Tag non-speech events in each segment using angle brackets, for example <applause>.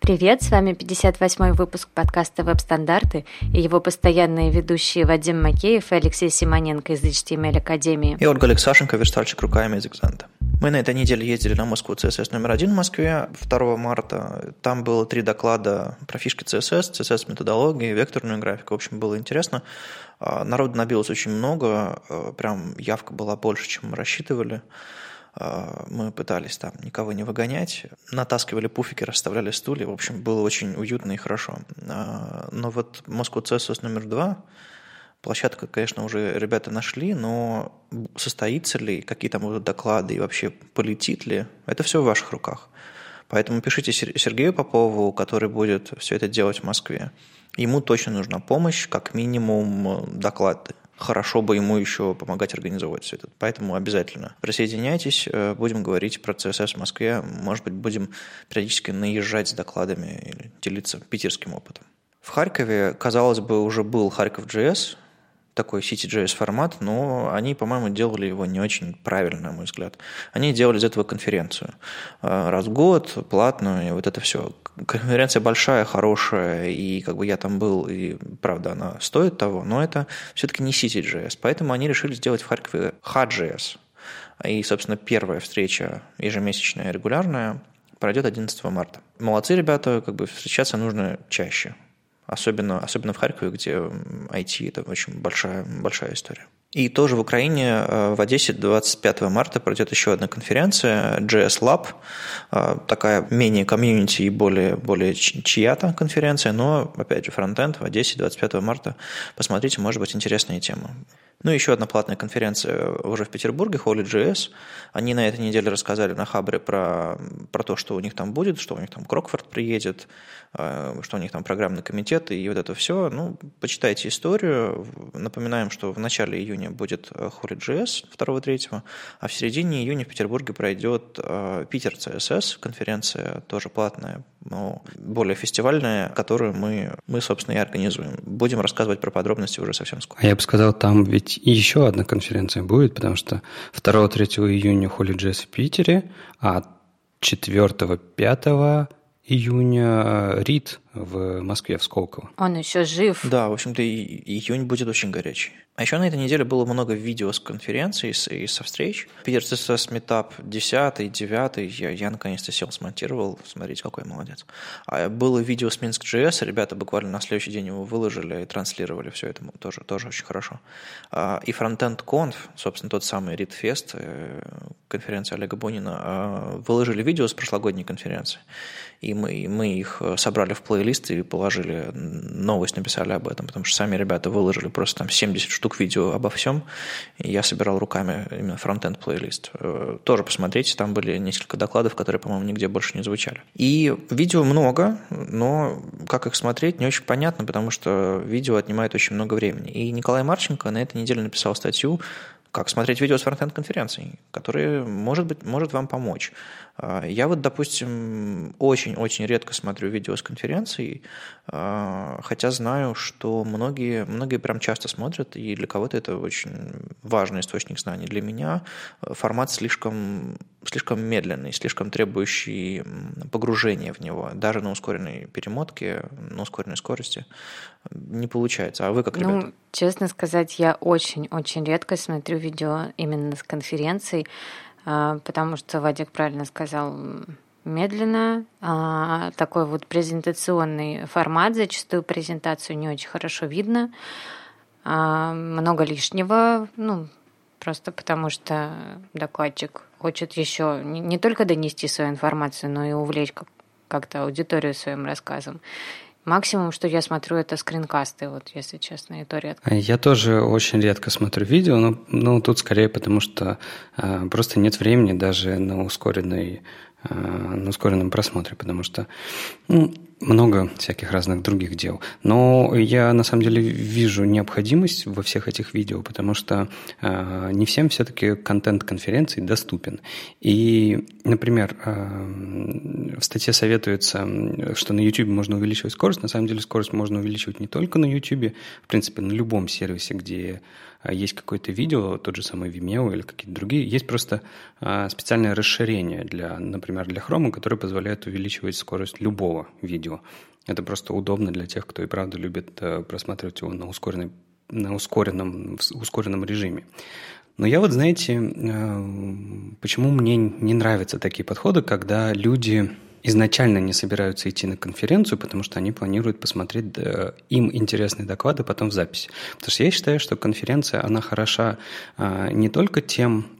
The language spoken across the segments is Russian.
Привет, с вами 58-й выпуск подкаста «Веб-стандарты» и его постоянные ведущие Вадим Макеев и Алексей Симоненко из HTML Академии. И Ольга Алексашенко, верстальщик руками из Экзанта. Мы на этой неделе ездили на Москву CSS номер один в Москве 2 марта. Там было три доклада про фишки CSS, CSS-методологии, векторную графику. В общем, было интересно. А, народу набилось очень много, а, прям явка была больше, чем мы рассчитывали. А, мы пытались там никого не выгонять, натаскивали пуфики, расставляли стулья, в общем, было очень уютно и хорошо. А, но вот Moscow CSS номер два, площадка, конечно, уже ребята нашли, но состоится ли, какие там будут доклады и вообще полетит ли, это все в ваших руках. Поэтому пишите Сергею Попову, который будет все это делать в Москве. Ему точно нужна помощь, как минимум доклады хорошо бы ему еще помогать организовывать все это. Поэтому обязательно присоединяйтесь, э, будем говорить про CSS в Москве, может быть, будем периодически наезжать с докладами или делиться питерским опытом. В Харькове, казалось бы, уже был Харьков JS, такой CityJS формат, но они, по-моему, делали его не очень правильно, на мой взгляд. Они делали из этого конференцию. Э, раз в год, платную, и вот это все. Конференция большая, хорошая, и как бы я там был, и правда, она стоит того, но это все-таки не CityJS. Поэтому они решили сделать в Харькове HJS. И, собственно, первая встреча ежемесячная, регулярная, пройдет 11 марта. Молодцы ребята, как бы встречаться нужно чаще особенно, особенно в Харькове, где IT – это очень большая, большая история. И тоже в Украине э, в Одессе 25 марта пройдет еще одна конференция JS Lab, э, такая менее комьюнити и более, более чья-то конференция, но, опять же, фронтенд в Одессе 25 марта. Посмотрите, может быть, интересная тема. Ну, еще одна платная конференция уже в Петербурге, Holy.js. Они на этой неделе рассказали на Хабре про, про то, что у них там будет, что у них там Крокфорд приедет, э, что у них там программный комитет и вот это все. Ну, почитайте историю. Напоминаем, что в начале июня будет э, Holy.js 2-3, а в середине июня в Петербурге пройдет э, Питер CSS, конференция тоже платная, но более фестивальная, которую мы, мы, собственно, и организуем. Будем рассказывать про подробности уже совсем скоро. А я бы сказал, там ведь еще одна конференция будет, потому что 2-3 июня HolyJS в Питере, а 4-5 июня РИД в Москве, в Сколково. Он еще жив. Да, в общем-то, июнь будет очень горячий. А еще на этой неделе было много видео с конференций и со встреч. Питер CSS Meetup 10 9 я, я наконец-то сел, смонтировал. Смотрите, какой молодец. А было видео с Minsk.js, ребята буквально на следующий день его выложили и транслировали все это. Тоже, тоже очень хорошо. А, и Frontend Conf, собственно, тот самый ReadFest, э, конференция Олега Бунина, а, выложили видео с прошлогодней конференции. И мы, мы их собрали в плейлист и положили, новость написали об этом, потому что сами ребята выложили просто там 70 штук видео обо всем. И я собирал руками именно фронтенд плейлист. Э, тоже посмотрите, там были несколько докладов, которые, по-моему, нигде больше не звучали. И видео много, но как их смотреть, не очень понятно, потому что видео отнимает очень много времени. И Николай Марченко на этой неделе написал статью как смотреть видео с фронтенд-конференций, которые, может быть, может вам помочь. А, я вот, допустим, очень-очень редко смотрю видео с конференций, а, хотя знаю, что многие, многие прям часто смотрят, и для кого-то это очень важный источник знаний. Для меня формат слишком, слишком медленный, слишком требующий погружения в него. Даже на ускоренной перемотке, на ускоренной скорости не получается. А вы как, ребята? Ну, честно сказать, я очень-очень редко смотрю видео именно с конференций, потому что Вадик правильно сказал, медленно, а, такой вот презентационный формат, зачастую презентацию не очень хорошо видно, а, много лишнего, ну, просто потому что докладчик хочет еще не только донести свою информацию, но и увлечь как-то аудиторию своим рассказом. Максимум, что я смотрю, это скринкасты, вот если честно, и то редко. Я тоже очень редко смотрю видео, но, но тут скорее потому, что э, просто нет времени даже на ускоренной э, на ускоренном просмотре, потому что ну, много всяких разных других дел. Но я на самом деле вижу необходимость во всех этих видео, потому что э, не всем все-таки контент конференции доступен. И, например, э, в статье советуется, что на YouTube можно увеличивать скорость. На самом деле скорость можно увеличивать не только на YouTube, в принципе, на любом сервисе, где есть какое-то видео, тот же самый Vimeo или какие-то другие, есть просто а, специальное расширение, для, например, для Chrome, которое позволяет увеличивать скорость любого видео. Это просто удобно для тех, кто и правда любит э, просматривать его на, ускоренной, на ускоренном, ускоренном режиме. Но я вот, знаете, э, почему мне не нравятся такие подходы, когда люди изначально не собираются идти на конференцию, потому что они планируют посмотреть им интересные доклады потом в записи. Потому что я считаю, что конференция, она хороша а, не только тем, Э,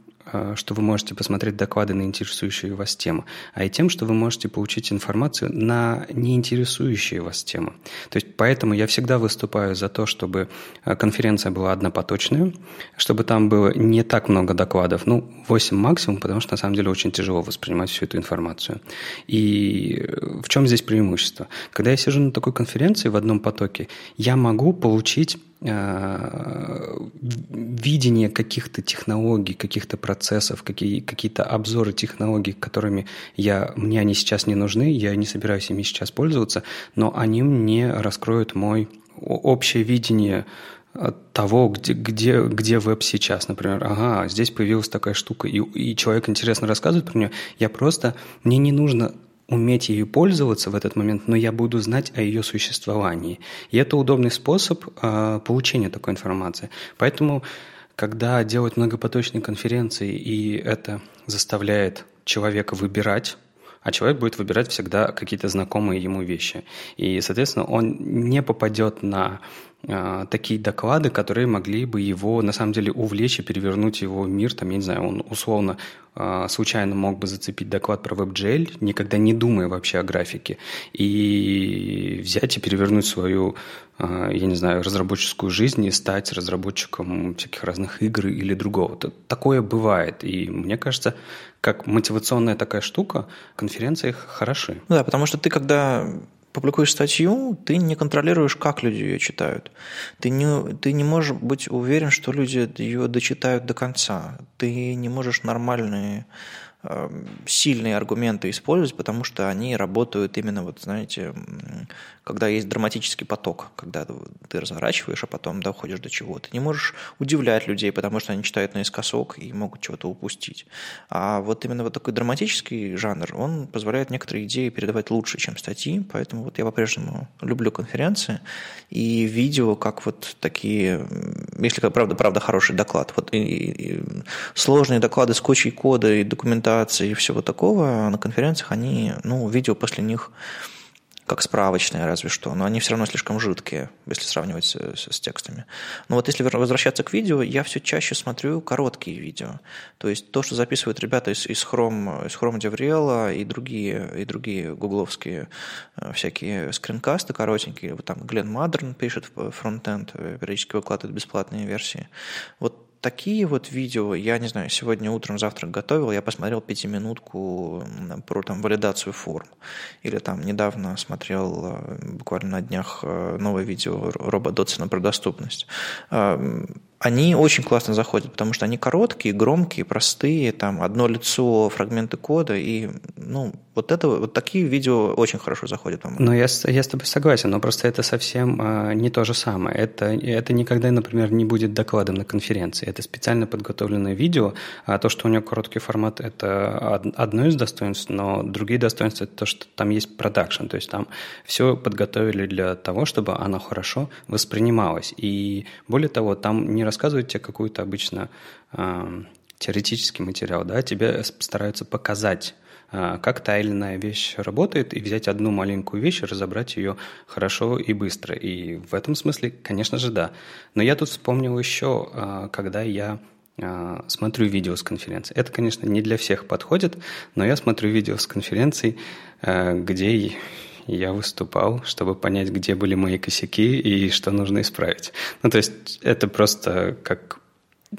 что вы можете посмотреть доклады на интересующие вас темы, а и тем, что вы можете получить информацию на неинтересующие вас темы. То есть поэтому я всегда выступаю за то, чтобы э, конференция была однопоточная, чтобы там было не так много докладов, ну, 8 максимум, потому что на самом деле очень тяжело воспринимать всю эту информацию. И в чем здесь преимущество? Когда я сижу на такой конференции в одном потоке, я могу получить Э, видение каких-то технологий, каких-то процессов, какие, какие-то обзоры технологий, которыми я, мне они сейчас не нужны, я не собираюсь ими сейчас пользоваться, но они мне раскроют мой общее видение того, где, где, где веб сейчас, например, ага, здесь появилась такая штука, и, и человек интересно рассказывает про нее, я просто, мне не нужно уметь ею пользоваться в этот момент, но я буду знать о ее существовании. И это удобный способ э, получения такой информации. Поэтому, когда делают многопоточные конференции, и это заставляет человека выбирать, а человек будет выбирать всегда какие-то знакомые ему вещи. И, соответственно, он не попадет на а, такие доклады, которые могли бы его на самом деле увлечь и перевернуть его мир. Там, я не знаю, он условно а, случайно мог бы зацепить доклад про WebGL, никогда не думая вообще о графике, и взять и перевернуть свою, а, я не знаю, разработческую жизнь и стать разработчиком всяких разных игр или другого. Такое бывает. И мне кажется, как мотивационная такая штука, конференции хороши. Ну да, потому что ты когда публикуешь статью, ты не контролируешь, как люди ее читают. Ты не, ты не можешь быть уверен, что люди ее дочитают до конца. Ты не можешь нормальные сильные аргументы использовать, потому что они работают именно, вот знаете, когда есть драматический поток, когда ты разворачиваешь, а потом доходишь до чего-то. Не можешь удивлять людей, потому что они читают наискосок и могут чего-то упустить. А вот именно вот такой драматический жанр, он позволяет некоторые идеи передавать лучше, чем статьи, поэтому вот я по-прежнему люблю конференции и видео, как вот такие, если правда, правда хороший доклад, вот и, и, сложные доклады с кучей кода и документации презентации и всего такого на конференциях, они, ну, видео после них как справочные разве что, но они все равно слишком жидкие, если сравнивать с, с, с текстами. Но вот если возвращаться к видео, я все чаще смотрю короткие видео. То есть то, что записывают ребята из, из Chrome, из Chrome DevRel и другие, и другие гугловские э, всякие скринкасты коротенькие. Вот там Глен Мадерн пишет фронтенд, э, периодически выкладывает бесплатные версии. Вот такие вот видео, я не знаю, сегодня утром завтрак готовил, я посмотрел пятиминутку про там валидацию форм. Или там недавно смотрел э, буквально на днях э, новое видео Роба Дотсона про доступность они очень классно заходят, потому что они короткие, громкие, простые, там одно лицо, фрагменты кода, и ну, вот это вот такие видео очень хорошо заходят, по-моему. Ну, я, я с тобой согласен, но просто это совсем э, не то же самое. Это, это никогда, например, не будет докладом на конференции. Это специально подготовленное видео, а то, что у него короткий формат, это одно из достоинств, но другие достоинства – это то, что там есть продакшн, то есть там все подготовили для того, чтобы оно хорошо воспринималось. И более того, там не рассказывают тебе какую-то обычно э, теоретический материал, да, тебе стараются показать э, как та или иная вещь работает, и взять одну маленькую вещь и разобрать ее хорошо и быстро. И в этом смысле, конечно же, да. Но я тут вспомнил еще, э, когда я смотрю видео с конференции. Это, конечно, не для всех подходит, но я смотрю видео с конференций, где я выступал, чтобы понять, где были мои косяки и что нужно исправить. Ну, то есть это просто как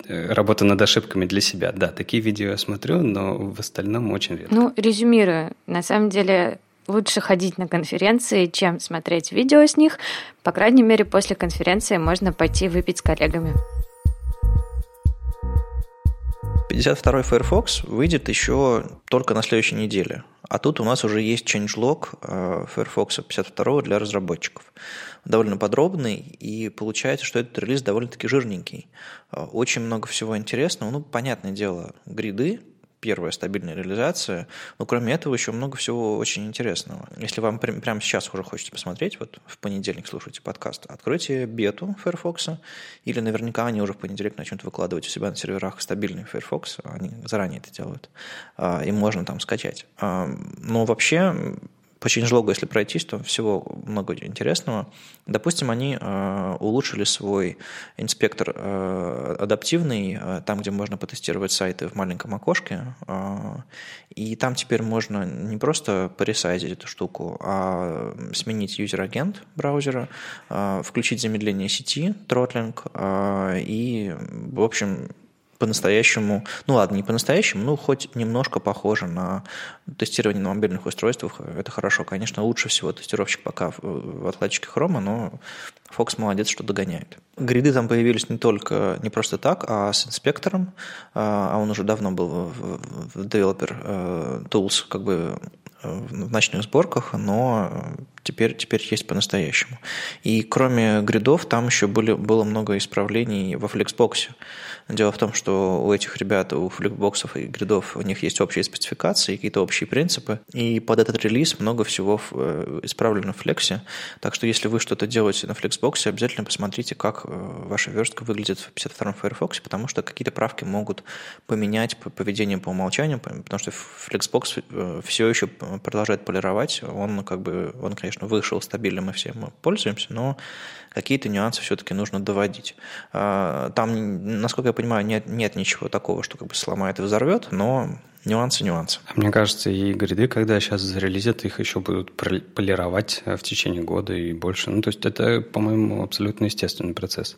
э, работа над ошибками для себя. Да, такие видео я смотрю, но в остальном очень редко. Ну, резюмируя, на самом деле лучше ходить на конференции, чем смотреть видео с них. По крайней мере, после конференции можно пойти выпить с коллегами. 52-й Firefox выйдет еще только на следующей неделе. А тут у нас уже есть changelog э, Firefox 52 для разработчиков. Довольно подробный, и получается, что этот релиз довольно-таки жирненький. Э, очень много всего интересного. Ну, понятное дело, гриды, первая стабильная реализация. Но кроме этого еще много всего очень интересного. Если вам прямо сейчас уже хочется посмотреть, вот в понедельник слушайте подкаст, откройте бету Firefox, или наверняка они уже в понедельник начнут выкладывать у себя на серверах стабильный Firefox, они заранее это делают, а, и можно там скачать. А, но вообще по changelog, если пройтись, то всего много интересного. Допустим, они э, улучшили свой инспектор э, адаптивный, э, там, где можно потестировать сайты в маленьком окошке, и там теперь можно не просто поресайзить эту штуку, а сменить юзер-агент браузера, включить замедление сети, тротлинг, и, в общем, по-настоящему, ну ладно, не по-настоящему, ну хоть немножко похоже на тестирование на мобильных устройствах. Это хорошо. Конечно, лучше всего тестировщик пока в, отладчике хрома, но Fox молодец, что догоняет. Гриды там появились не только, не просто так, а с инспектором, а, а он уже давно был в Developer э, Tools как бы в ночных сборках, но теперь, теперь есть по-настоящему. И кроме гридов, там еще были, было много исправлений во Flexbox. Дело в том, что у этих ребят, у фликбоксов и гридов, у них есть общие спецификации, какие-то общие принципы, и под этот релиз много всего э, исправлено в флексе. Так что если вы что-то делаете на флексбоксе, обязательно посмотрите, как э, ваша верстка выглядит в 52-м Firefox, потому что какие-то правки могут поменять поведение по умолчанию, потому что Flexbox все еще продолжает полировать. Он как бы, он, конечно, вышел стабильно, мы все пользуемся, но какие-то нюансы все-таки нужно доводить. А, там, насколько я понимаю, нет, нет ничего такого, что как бы сломает и взорвет, но нюансы, нюансы. А мне кажется, и гриды, когда сейчас зарелизят, их еще будут полировать в течение года и больше. Ну, то есть это, по-моему, абсолютно естественный процесс.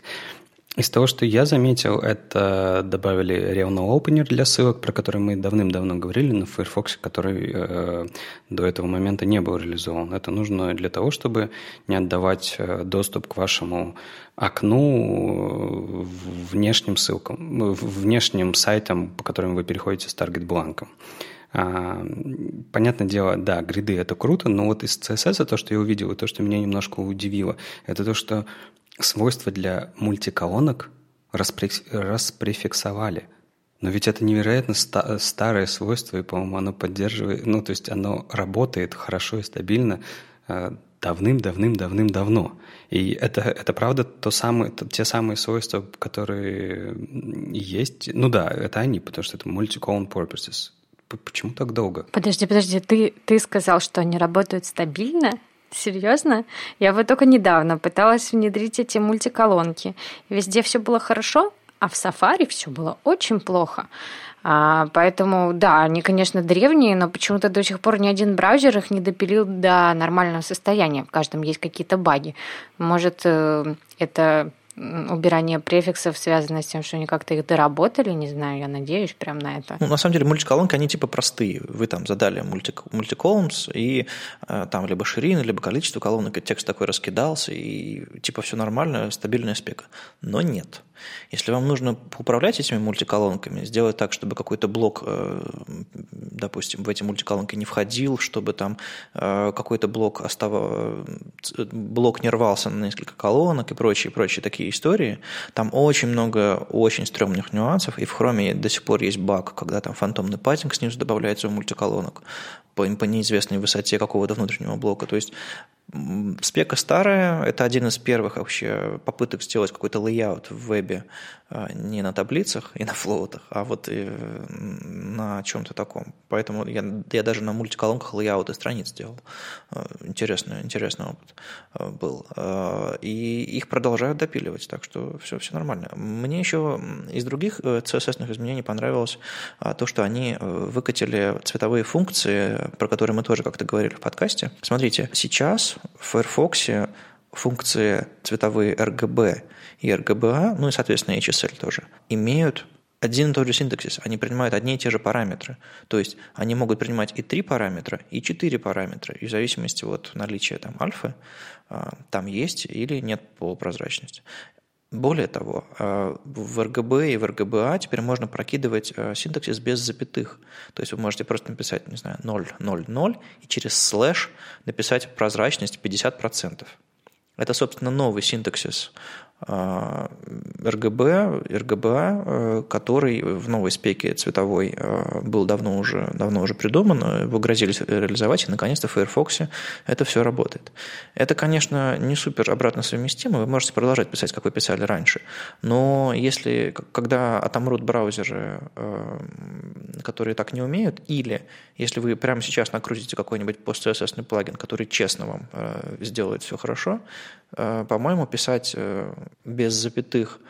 Из того, что я заметил, это добавили Revno Opener для ссылок, про который мы давным-давно говорили на Firefox, который э, до этого момента не был реализован. Это нужно для того, чтобы не отдавать э, доступ к вашему окну э, внешним ссылкам, внешним сайтам, по которым вы переходите с таргет-бланком. А, понятное дело, да, гриды это круто, но вот из CSS то, что я увидел, и то, что меня немножко удивило, это то, что свойства для мультиколонок распрефиксовали. Но ведь это невероятно ста- старое свойство, и, по-моему, оно поддерживает, ну, то есть оно работает хорошо и стабильно э, давным-давным-давным-давно. И это, это правда то самое, то, те самые свойства, которые есть. Ну да, это они, потому что это multi-column purposes. Почему так долго? Подожди, подожди, ты, ты сказал, что они работают стабильно? Серьезно? Я вот только недавно пыталась внедрить эти мультиколонки. Везде все было хорошо, а в Safari все было очень плохо. А, поэтому, да, они, конечно, древние, но почему-то до сих пор ни один браузер их не допилил до нормального состояния. В каждом есть какие-то баги. Может, э, это убирание префиксов связано с тем, что они как-то их доработали, не знаю, я надеюсь прям на это. Ну, на самом деле, мультиколонки, они типа простые. Вы там задали мультик, мультиколумс, и э, там либо ширина, либо количество колонок, и текст такой раскидался, и типа все нормально, стабильная спека. Но нет. Если вам нужно управлять этими мультиколонками, сделать так, чтобы какой-то блок, э, допустим, в эти мультиколонки не входил, чтобы там э, какой-то блок оставал, блок не рвался на несколько колонок и прочие, прочие такие истории, там очень много очень стрёмных нюансов, и в хроме до сих пор есть баг, когда там фантомный паттинг снизу добавляется в мультиколонок по, по неизвестной высоте какого-то внутреннего блока. То есть Спека старая, это один из первых вообще попыток сделать какой-то layout в вебе а, не на таблицах и <laughs> на float ах, а вот на чем-то таком. Поэтому я, я даже на мультиколонках layout ы страниц сделал. А, интересный, интересный опыт а, был. И их продолжают допиливать, так что все, все нормально. Мне еще из других CSS изменений понравилось то, что они э, выкатили цветовые функции, про которые мы тоже как-то говорили в подкасте. Смотрите, сейчас в Firefox функции цветовые RGB и RGBA, ну и, соответственно, HSL тоже, имеют один и тот же синтаксис, они принимают одни и те же параметры. То есть они могут принимать и три параметра, и четыре параметра, и в зависимости от наличия там альфы, а, там есть или нет полупрозрачности. Более того, а, в RGB и в RGBA теперь можно прокидывать а, синтаксис без запятых. То есть вы можете просто написать, не знаю, 0, 0, 0 и через слэш написать прозрачность 50%. Это, собственно, новый синтаксис RGB, RGBA, э, который в новой спеке цветовой э, был давно уже, давно уже придуман, его грозились реализовать, и наконец-то в Firefox это все работает. Это, конечно, не супер обратно совместимо, вы можете продолжать писать, как вы писали раньше, но если, когда отомрут браузеры, э, которые так не умеют, или если вы прямо сейчас накрутите какой-нибудь пост-CSS плагин, который честно вам сделает все хорошо, по-моему, писать без запятых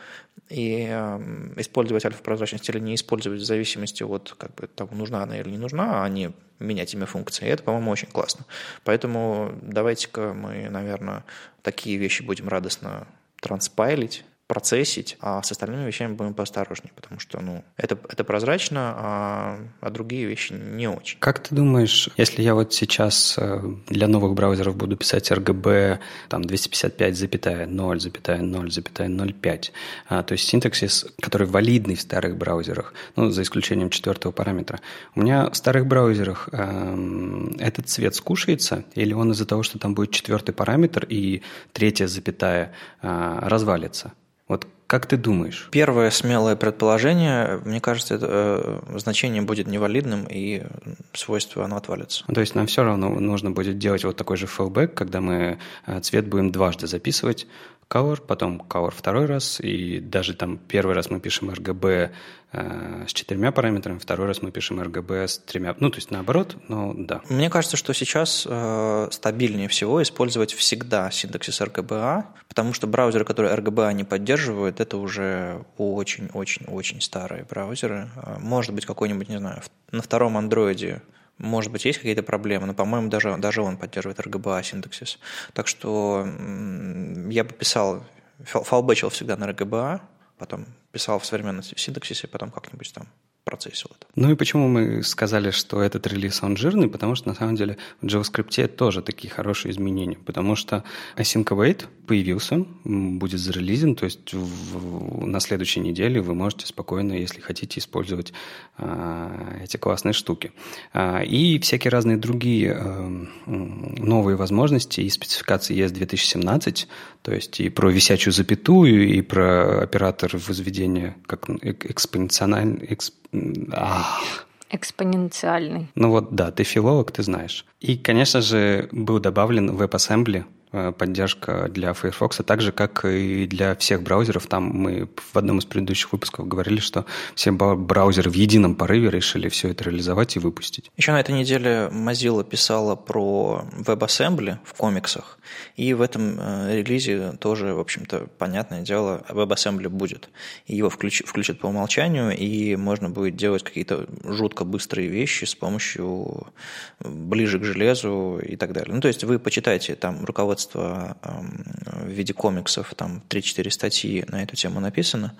и э, использовать альфа-прозрачность или не использовать в зависимости от как бы, того, нужна она или не нужна, а не менять имя функции. Это, по-моему, очень классно. Поэтому давайте-ка мы, наверное, такие вещи будем радостно транспайлить, процессить, а с остальными вещами будем поосторожнее, потому что ну, это, это прозрачно, а, а другие вещи не очень. Как ты думаешь, если я вот сейчас э, для новых браузеров буду писать RGB там 255,0,0,0,05, а, то есть синтаксис, который валидный в старых браузерах, ну, за исключением четвертого параметра, у меня в старых браузерах э, этот цвет скушается, или он из-за того, что там будет четвертый параметр и третья запятая э, развалится? Вот как ты думаешь? Первое смелое предположение, мне кажется, это, э, значение будет невалидным, и свойство оно отвалится. То есть нам все равно нужно будет делать вот такой же fallback, когда мы э, цвет будем дважды записывать, color, потом color второй раз, и даже там первый раз мы пишем RGB с четырьмя параметрами, второй раз мы пишем RGB с тремя, ну, то есть наоборот, но да. Мне кажется, что сейчас э, стабильнее всего использовать всегда синтаксис RGBA, потому что браузеры, которые RGBA не поддерживают, это уже очень-очень-очень старые браузеры. Э, может быть, какой-нибудь, не знаю, на втором андроиде может быть, есть какие-то проблемы, но, по-моему, даже, даже он поддерживает RGBA синтаксис. Так что я бы писал, фалбэчил всегда на RGBA, потом писал в современном синтаксисе, потом как-нибудь там процессил это. Ну и почему мы сказали, что этот релиз, он жирный? Потому что, на самом деле, в JavaScript тоже такие хорошие изменения. Потому что Async Await появился, будет зарелизен, то есть в, на следующей неделе вы можете спокойно, если хотите, использовать а, эти классные штуки. А, и всякие разные другие а, новые возможности и спецификации ES 2017, то есть и про висячую запятую, и про оператор возведения как экспоненциальный, эксп, Ах. Экспоненциальный. Ну вот, да, ты филолог, ты знаешь. И, конечно же, был добавлен WebAssembly, поддержка для Firefox, так же, как и для всех браузеров. Там мы в одном из предыдущих выпусков говорили, что все браузеры в едином порыве решили все это реализовать и выпустить. Еще на этой неделе Mozilla писала про WebAssembly в комиксах, и в этом э, релизе тоже, в общем-то, понятное дело, WebAssembly будет. Его включ, включат по умолчанию, и можно будет делать какие-то жутко быстрые вещи с помощью ближе к железу и так далее. Ну, то есть вы почитайте там руководство руководство в виде комиксов, там 3-4 статьи на эту тему написано.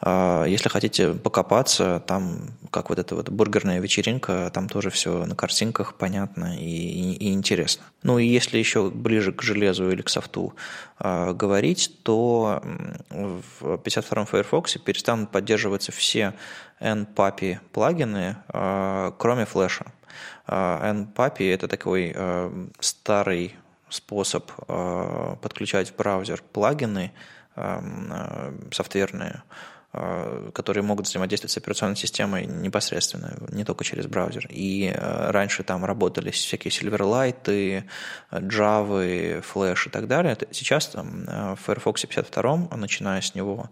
А, если хотите покопаться, там как вот эта вот бургерная вечеринка, там тоже все на картинках понятно и, и, и интересно. Ну и если еще ближе к железу или к софту э, говорить, то в 52-м Firefox перестанут поддерживаться все NPAPI плагины, э, кроме флеша. NPAPI – это такой старый способ э, подключать в браузер плагины эм, э, софтверные, э, которые могут взаимодействовать с операционной системой непосредственно, не только через браузер. И раньше там работали всякие Silverlight, Java, Flash и так далее. Сейчас там, в Firefox 52, начиная с него,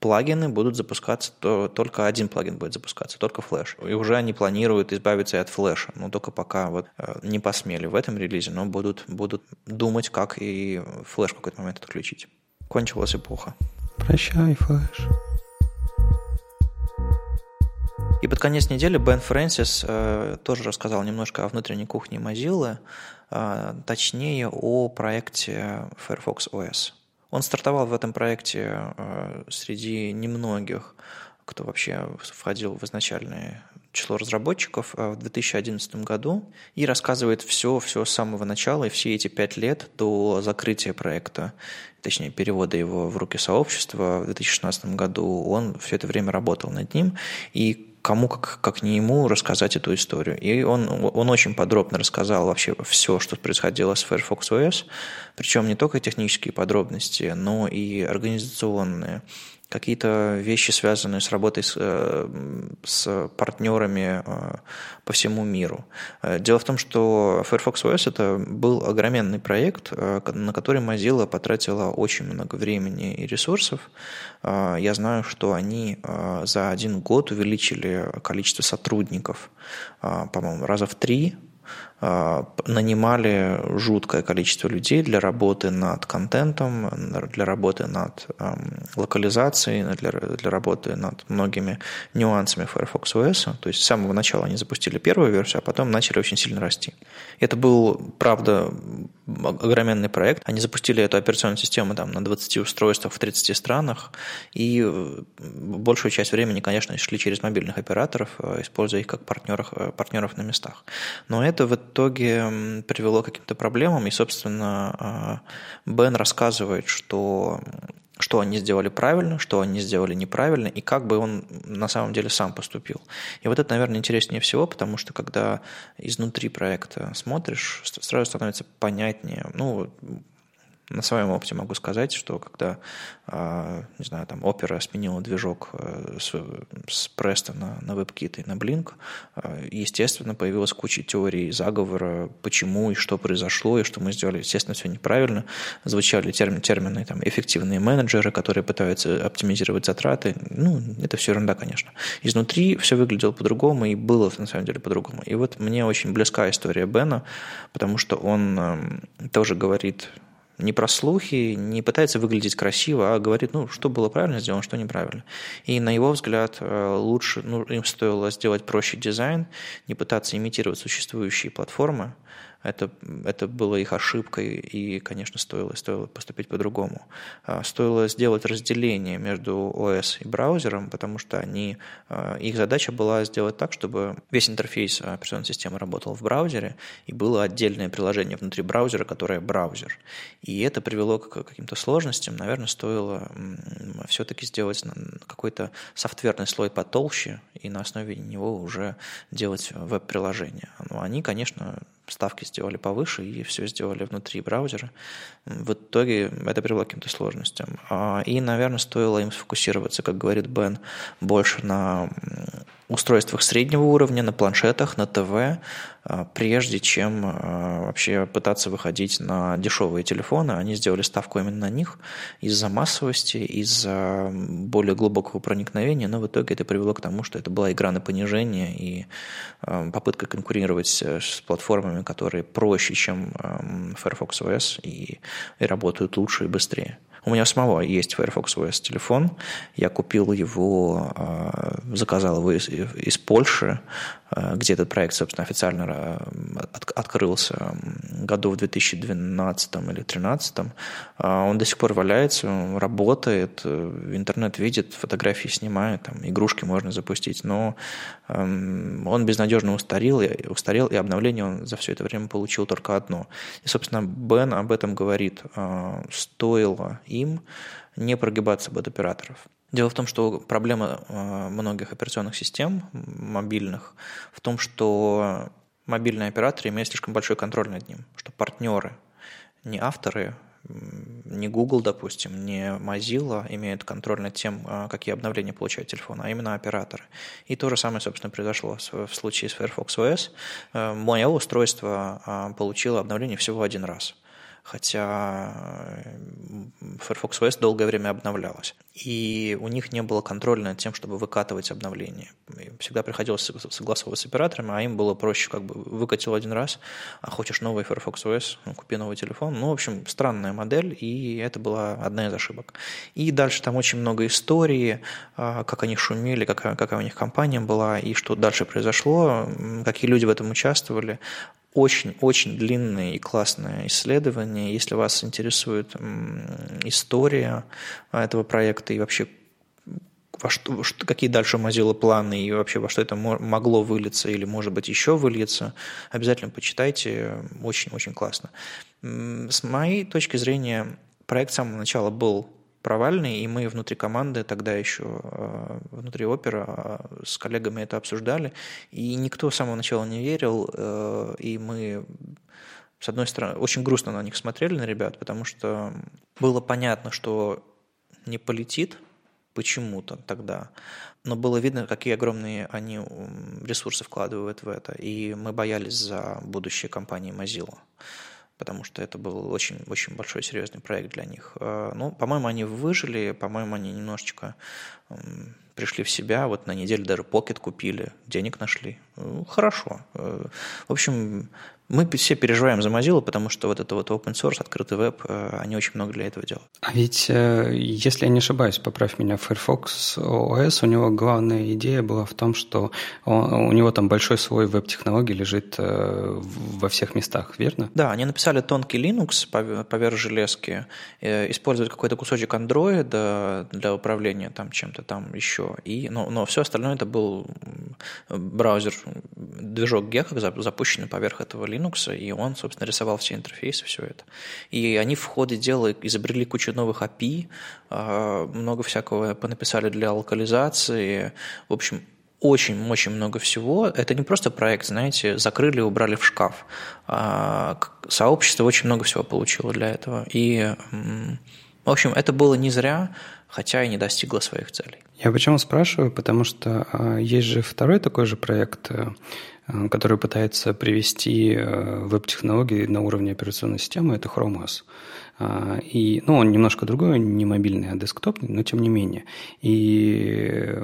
плагины будут запускаться, то только один плагин будет запускаться, только флеш. И уже они планируют избавиться и от флеша, но только пока вот э, не посмели в этом релизе, но будут, будут думать, как и флеш в какой-то момент отключить. Кончилась эпоха. Прощай, флеш. И под конец недели Бен Фрэнсис э, тоже рассказал немножко о внутренней кухне Mozilla, э, точнее о проекте Firefox OS. Он стартовал в этом проекте э, среди немногих кто вообще входил в изначальное число разработчиков в 2011 году и рассказывает все, все с самого начала и все эти пять лет до закрытия проекта, точнее перевода его в руки сообщества в 2016 году. Он все это время работал над ним и кому, как, как не ему, рассказать эту историю. И он, он очень подробно рассказал вообще все, что происходило с Firefox OS, причем не только технические подробности, но и организационные, какие-то вещи, связанные с работой с, э, с партнерами э, по всему миру. Э, дело в том, что Firefox OS это был огроменный проект, на который Mozilla потратила очень много времени и ресурсов. Я знаю, что они за один год увеличили количество сотрудников, по-моему, раза в три нанимали жуткое количество людей для работы над контентом, для работы над локализацией, для, для работы над многими нюансами Firefox OS. То есть с самого начала они запустили первую версию, а потом начали очень сильно расти. Это был, правда, огроменный проект. Они запустили эту операционную систему там, на 20 устройствах в 30 странах, и большую часть времени, конечно, шли через мобильных операторов, э, используя их как партнеров, э, партнеров на местах. Но это в итоге привело к каким-то проблемам, и, собственно, а, Бен рассказывает, что что они сделали правильно, что они сделали неправильно, и как бы он на самом деле сам поступил. И вот это, наверное, интереснее всего, потому что когда изнутри проекта смотришь, сразу становится понятнее, ну, на своем опыте могу сказать, что когда, а, не знаю, там опера сменила движок э, с, с Престона на WebKit и на Blink, а, естественно, появилась куча теорий заговора, почему и что произошло, и что мы сделали, естественно, все неправильно. Звучали термин, термины там, эффективные менеджеры, которые пытаются оптимизировать затраты. Ну, это все ерунда, конечно. Изнутри все выглядело по-другому, и было на самом деле по-другому. И вот мне очень близка история Бена, потому что он эм, тоже говорит не про слухи, не пытается выглядеть красиво, а говорит, ну, что было правильно сделано, что неправильно. И на его взгляд э, лучше, ну, им стоило сделать проще дизайн, не пытаться имитировать существующие платформы, это, это было их ошибкой, и, конечно, стоило, стоило поступить по-другому. А, стоило сделать разделение между ОС и браузером, потому что они, а, их задача была сделать так, чтобы весь интерфейс операционной системы работал в браузере, и было отдельное приложение внутри браузера, которое браузер. И это привело к каким-то сложностям. Наверное, стоило все-таки сделать какой-то софтверный слой потолще, и на основе него уже делать веб-приложение. Но они, конечно, ставки сделали повыше и все сделали внутри браузера. В итоге это привело к каким-то сложностям. А, и, наверное, стоило им сфокусироваться, как говорит Бен, больше на устройствах среднего уровня, на планшетах, на ТВ, а, прежде чем а, вообще пытаться выходить на дешевые телефоны. Они сделали ставку именно на них из-за массовости, из-за более глубокого проникновения, но в итоге это привело к тому, что это была игра на понижение и а, попытка конкурировать с платформами, которые проще, чем Firefox OS и, и работают лучше и быстрее. У меня самого есть Firefox OS телефон. Я купил его, а, заказал его из, из Польши, а, где этот проект, собственно, официально а, открылся году в 2012 или 2013. Он до сих пор валяется, работает, интернет видит, фотографии снимает, там, игрушки можно запустить, но он безнадежно устарел, устарел, и обновление он за все это время получил только одно. И, собственно, Бен об этом говорит. Стоило им не прогибаться под операторов. Дело в том, что проблема э, многих операционных систем мобильных в том, что мобильные операторы имеют слишком большой контроль над ним, что партнеры, не авторы, не Google, допустим, не Mozilla имеют контроль над тем, э, какие обновления получает телефон, а именно операторы. И то же самое, собственно, произошло в случае с Firefox OS. Э, мое устройство получило обновление всего один раз – хотя Firefox OS долгое время обновлялась. И у них не было контроля над тем, чтобы выкатывать обновления. Всегда приходилось согласовывать с операторами, а им было проще как бы выкатил один раз, а хочешь новый Firefox OS, ну, купи новый телефон. Ну, в общем, странная модель, и это была одна из ошибок. И дальше там очень много истории, а, как они шумели, какая, какая у них компания была, и что дальше произошло, какие люди в этом участвовали очень-очень длинное и классное исследование. Если вас интересует история этого проекта и вообще во что, что, какие дальше Mozilla планы и вообще во что это могло вылиться или, может быть, еще выльется, обязательно почитайте. Очень-очень классно. С моей точки зрения, проект с самого начала был провальный, и мы внутри команды тогда еще, э, внутри опера, э, с коллегами это обсуждали, и никто с самого начала не верил, э, и мы с одной стороны, очень грустно на них смотрели, на ребят, потому что было понятно, что не полетит почему-то тогда, но было видно, какие огромные они ресурсы вкладывают в это, и мы боялись за будущее компании Mozilla потому что это был очень, очень большой серьезный проект для них. А, ну, по-моему, они выжили, по-моему, они немножечко пришли в себя, вот на неделю даже покет купили, денег нашли. Ну, хорошо. Э, в общем, мы все переживаем за Mozilla, потому что вот это вот open source, открытый веб, э, они очень много для этого делают. А ведь, э, если я не ошибаюсь, поправь меня, Firefox OS, у него главная идея была в том, что он, у него там большой свой веб-технологий лежит э, во всех местах, верно? Да, они написали тонкий Linux поверх железки, используют какой-то кусочек Android для управления там чем-то там еще, и, но, но все остальное это был браузер, движок Gecko, запущенный поверх этого Linux, Linux, и он, собственно, рисовал все интерфейсы, все это. И они в ходе дела изобрели кучу новых API, а, много всякого понаписали для локализации. В общем, очень-очень много всего. Это не просто проект, знаете, закрыли и убрали в шкаф. А, сообщество очень много всего получило для этого. И, в общем, это было не зря, хотя и не достигло своих целей. Я почему спрашиваю? Потому что а, есть же второй такой же проект э, который пытается привести э, веб-технологии на уровне операционной системы, это Chrome OS. А, и, ну, он немножко другой, не мобильный, а десктопный, но тем не менее. И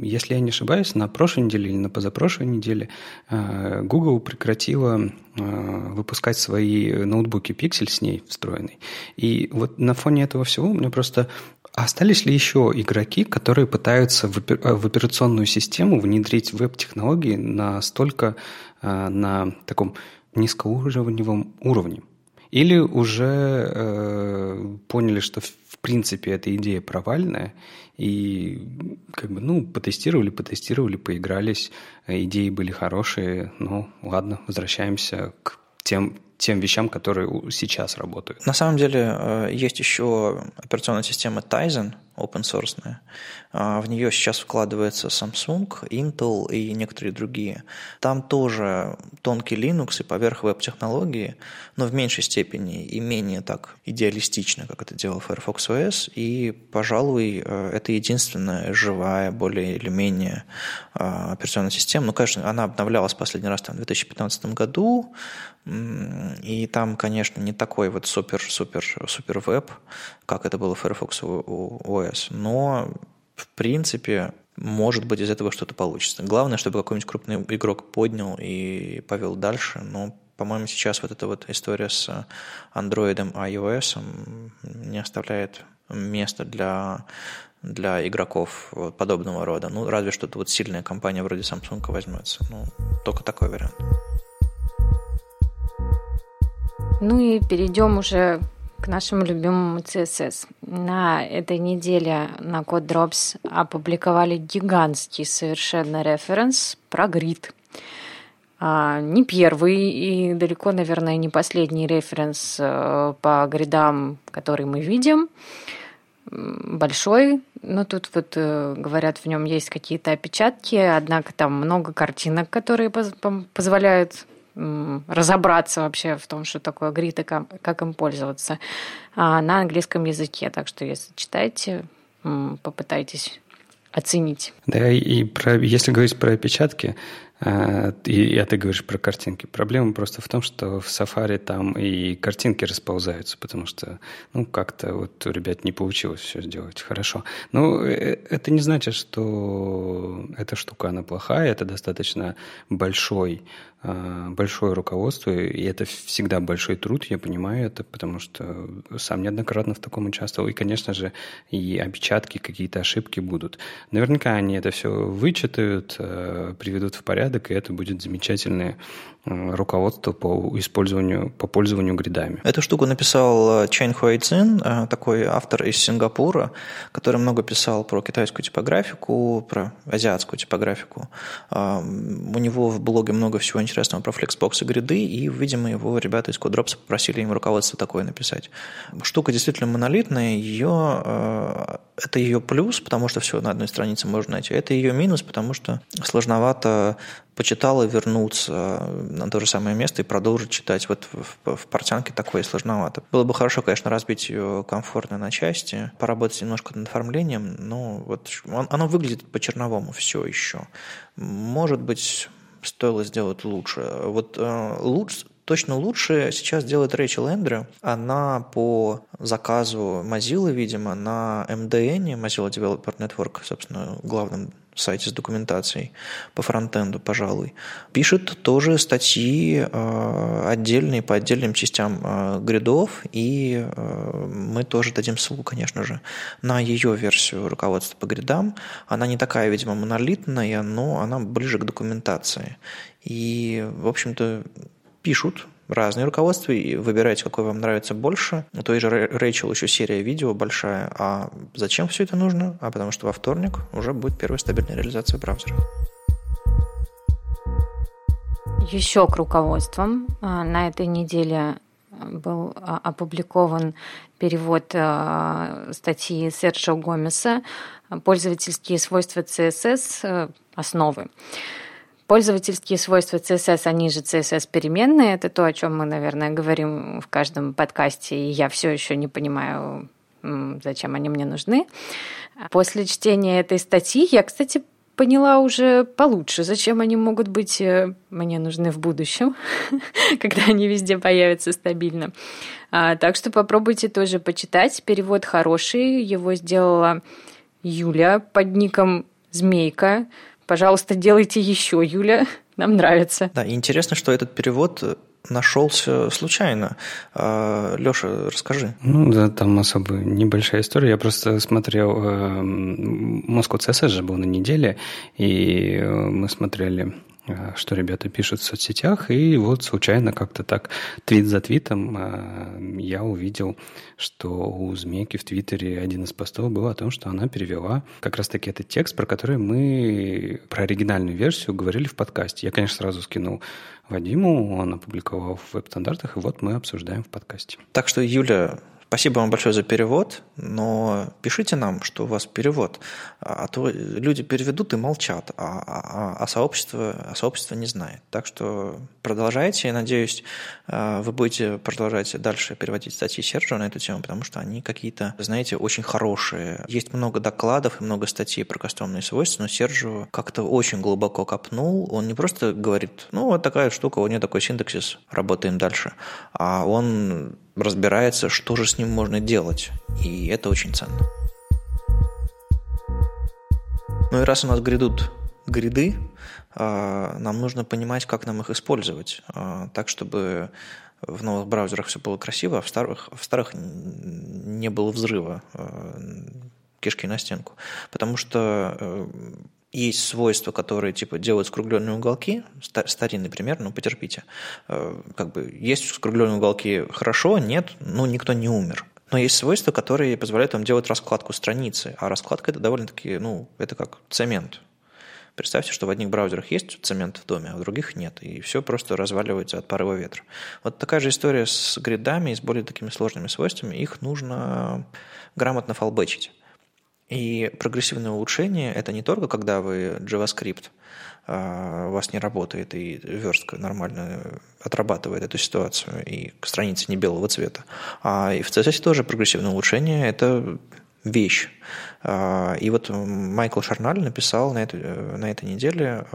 если я не ошибаюсь, на прошлой неделе или на позапрошлой неделе э, Google прекратила выпускать свои ноутбуки Pixel с ней встроенный. И вот на фоне этого всего у меня просто а остались ли еще игроки, которые пытаются в операционную систему внедрить веб-технологии настолько э, на таком низкоуровневом уровне? Или уже э, поняли, что в принципе эта идея провальная, и как бы, ну, потестировали, потестировали, поигрались, идеи были хорошие, ну, ладно, возвращаемся к тем тем вещам, которые сейчас работают. На самом деле э, есть еще операционная система Tizen, open source. А, в нее сейчас вкладывается Samsung, Intel и некоторые другие. Там тоже тонкий Linux и поверх веб-технологии, но в меньшей степени и менее так идеалистично, как это делал Firefox OS. И, пожалуй, э, это единственная живая, более или менее а, операционная система. Ну, конечно, она обновлялась последний раз там, в 2015 году, и там, конечно, не такой вот супер-супер-супер веб, как это было в Firefox OS, но в принципе может быть из этого что-то получится. Главное, чтобы какой-нибудь крупный игрок поднял и повел дальше, но по-моему, сейчас вот эта вот история с Android iOS не оставляет места для, для игроков подобного рода. Ну, разве что вот сильная компания вроде Samsung возьмется. Ну, только такой вариант. Ну и перейдем уже к нашему любимому CSS. На этой неделе на Code Drops опубликовали гигантский совершенно референс про грид. А, не первый и далеко, наверное, не последний референс э, по гридам, который мы видим. Большой, но тут вот э, говорят, в нем есть какие-то опечатки, однако там много картинок, которые позволяют разобраться вообще в том, что такое грид и как им пользоваться а, на английском языке. Так что, если читаете, попытайтесь оценить. Да, и про, если говорить про опечатки, а, и, а ты говоришь про картинки. Проблема просто в том, что в Safari там и картинки расползаются, потому что, ну, как-то вот у ребят не получилось все сделать хорошо. Но ну, э, это не значит, что эта штука, она плохая, это достаточно большой большое руководство, и это всегда большой труд, я понимаю это, потому что сам неоднократно в таком участвовал, и, конечно же, и опечатки, какие-то ошибки будут. Наверняка они это все вычитают, а, приведут в порядок, и это будет замечательное руководство по использованию, по пользованию гридами. Эту штуку написал Чайн Хуэй Цин, такой автор из Сингапура, который много писал про китайскую типографику, про азиатскую типографику. У него в блоге много всего интересного про Flexbox и гриды, и, видимо, его ребята из CodeDrops попросили им руководство такое написать. Штука действительно монолитная, ее, э, это ее плюс, потому что все на одной странице можно найти, это ее минус, потому что сложновато почитал и вернуться на то же самое место и продолжить читать. Вот в, в портянке такое сложновато. Было бы хорошо, конечно, разбить ее комфортно на части, поработать немножко над оформлением, но вот оно выглядит по-черновому все еще. Может быть, стоило сделать лучше. Вот э, лучше, точно лучше сейчас делает Рэйчел Эндрю. Она по заказу Mozilla, видимо, на MDN, Mozilla Developer Network, собственно, главным сайте с документацией по фронтенду, пожалуй. Пишет тоже статьи э, отдельные по отдельным частям э, гридов, и э, мы тоже дадим ссылку, конечно же, на ее версию руководства по гридам. Она не такая, видимо, монолитная, но она ближе к документации. И, в общем-то, пишут разные руководства, и выбирайте, какое вам нравится больше. У той же Рэйчел еще серия видео большая. А зачем все это нужно? А потому что во вторник уже будет первая стабильная реализация браузера. Еще к руководствам. А, на этой неделе был а, опубликован перевод а, статьи Серджио Гомеса «Пользовательские свойства CSS. Основы». Пользовательские свойства CSS, они же CSS переменные, это то, о чем мы, наверное, говорим в каждом подкасте, и я все еще не понимаю, зачем они мне нужны. После чтения этой статьи я, кстати, поняла уже получше, зачем они могут быть э, мне нужны в будущем, <laughs> когда они везде появятся стабильно. А, так что попробуйте тоже почитать. Перевод хороший, его сделала Юля под ником Змейка. Пожалуйста, делайте еще, Юля, <laughs> нам нравится. Да, и интересно, что этот перевод нашелся случайно. А, Леша, расскажи. Ну да, там особо небольшая история. Я просто смотрел, э, Москва CSS же был на неделе, и э, мы смотрели Э, что ребята пишут в соцсетях, и вот случайно как-то так твит за твитом э, я увидел, что у Змейки в Твиттере один из постов был о том, что она перевела как раз-таки этот текст, про который мы, про оригинальную версию говорили в подкасте. Я, конечно, сразу скинул Вадиму, он опубликовал в веб-стандартах, и вот мы обсуждаем в подкасте. Так что, Юля, Спасибо вам большое за перевод, но пишите нам, что у вас перевод, а то люди переведут и молчат, а, а, а, сообщество, а сообщество не знает. Так что продолжайте, я надеюсь, а, вы будете продолжать дальше переводить статьи Серджио на эту тему, потому что они какие-то, знаете, очень хорошие. Есть много докладов и много статей про кастомные свойства, но Серджио как-то очень глубоко копнул. Он не просто говорит, ну, вот такая штука, у нее такой синтаксис, работаем дальше, а он разбирается, что же с ним можно делать. И это очень ценно. Ну и раз у нас грядут гриды, а, нам нужно понимать, как нам их использовать, а, так, чтобы в новых браузерах все было красиво, а в старых, в старых не было взрыва а, кишки на стенку. Потому что э, есть свойства, которые типа делают скругленные уголки, старинный пример, но потерпите. Э, как бы есть скругленные уголки хорошо, нет, ну никто не умер. Но есть свойства, которые позволяют вам делать раскладку страницы, а раскладка это довольно-таки, ну, это как цемент. Представьте, что в одних браузерах есть цемент в доме, а в других нет, и все просто разваливается от порыва ветра. Вот такая же история с гридами и с более такими сложными свойствами, их нужно грамотно фалбечить. И прогрессивное улучшение – это не только когда вы JavaScript а, у вас не работает, и верстка нормально отрабатывает эту ситуацию, и страница не белого цвета. А и в CSS тоже прогрессивное улучшение – это вещь. А, и вот Майкл Шарналь написал на, это, на этой неделе,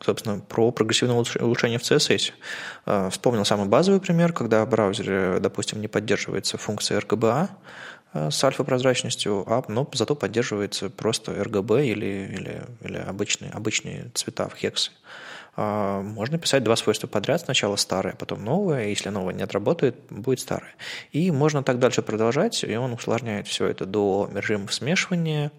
собственно, про прогрессивное улучшение в CSS. А, вспомнил самый базовый пример, когда в браузере, допустим, не поддерживается функция RGBA, Э, с альфа-прозрачностью, а, но зато поддерживается просто RGB или, или, или обычные, обычные цвета в хексы. А, можно писать два свойства подряд, сначала старое, потом новое, если новое не отработает, будет старое. И можно так дальше продолжать, и он усложняет все это до режимов смешивания,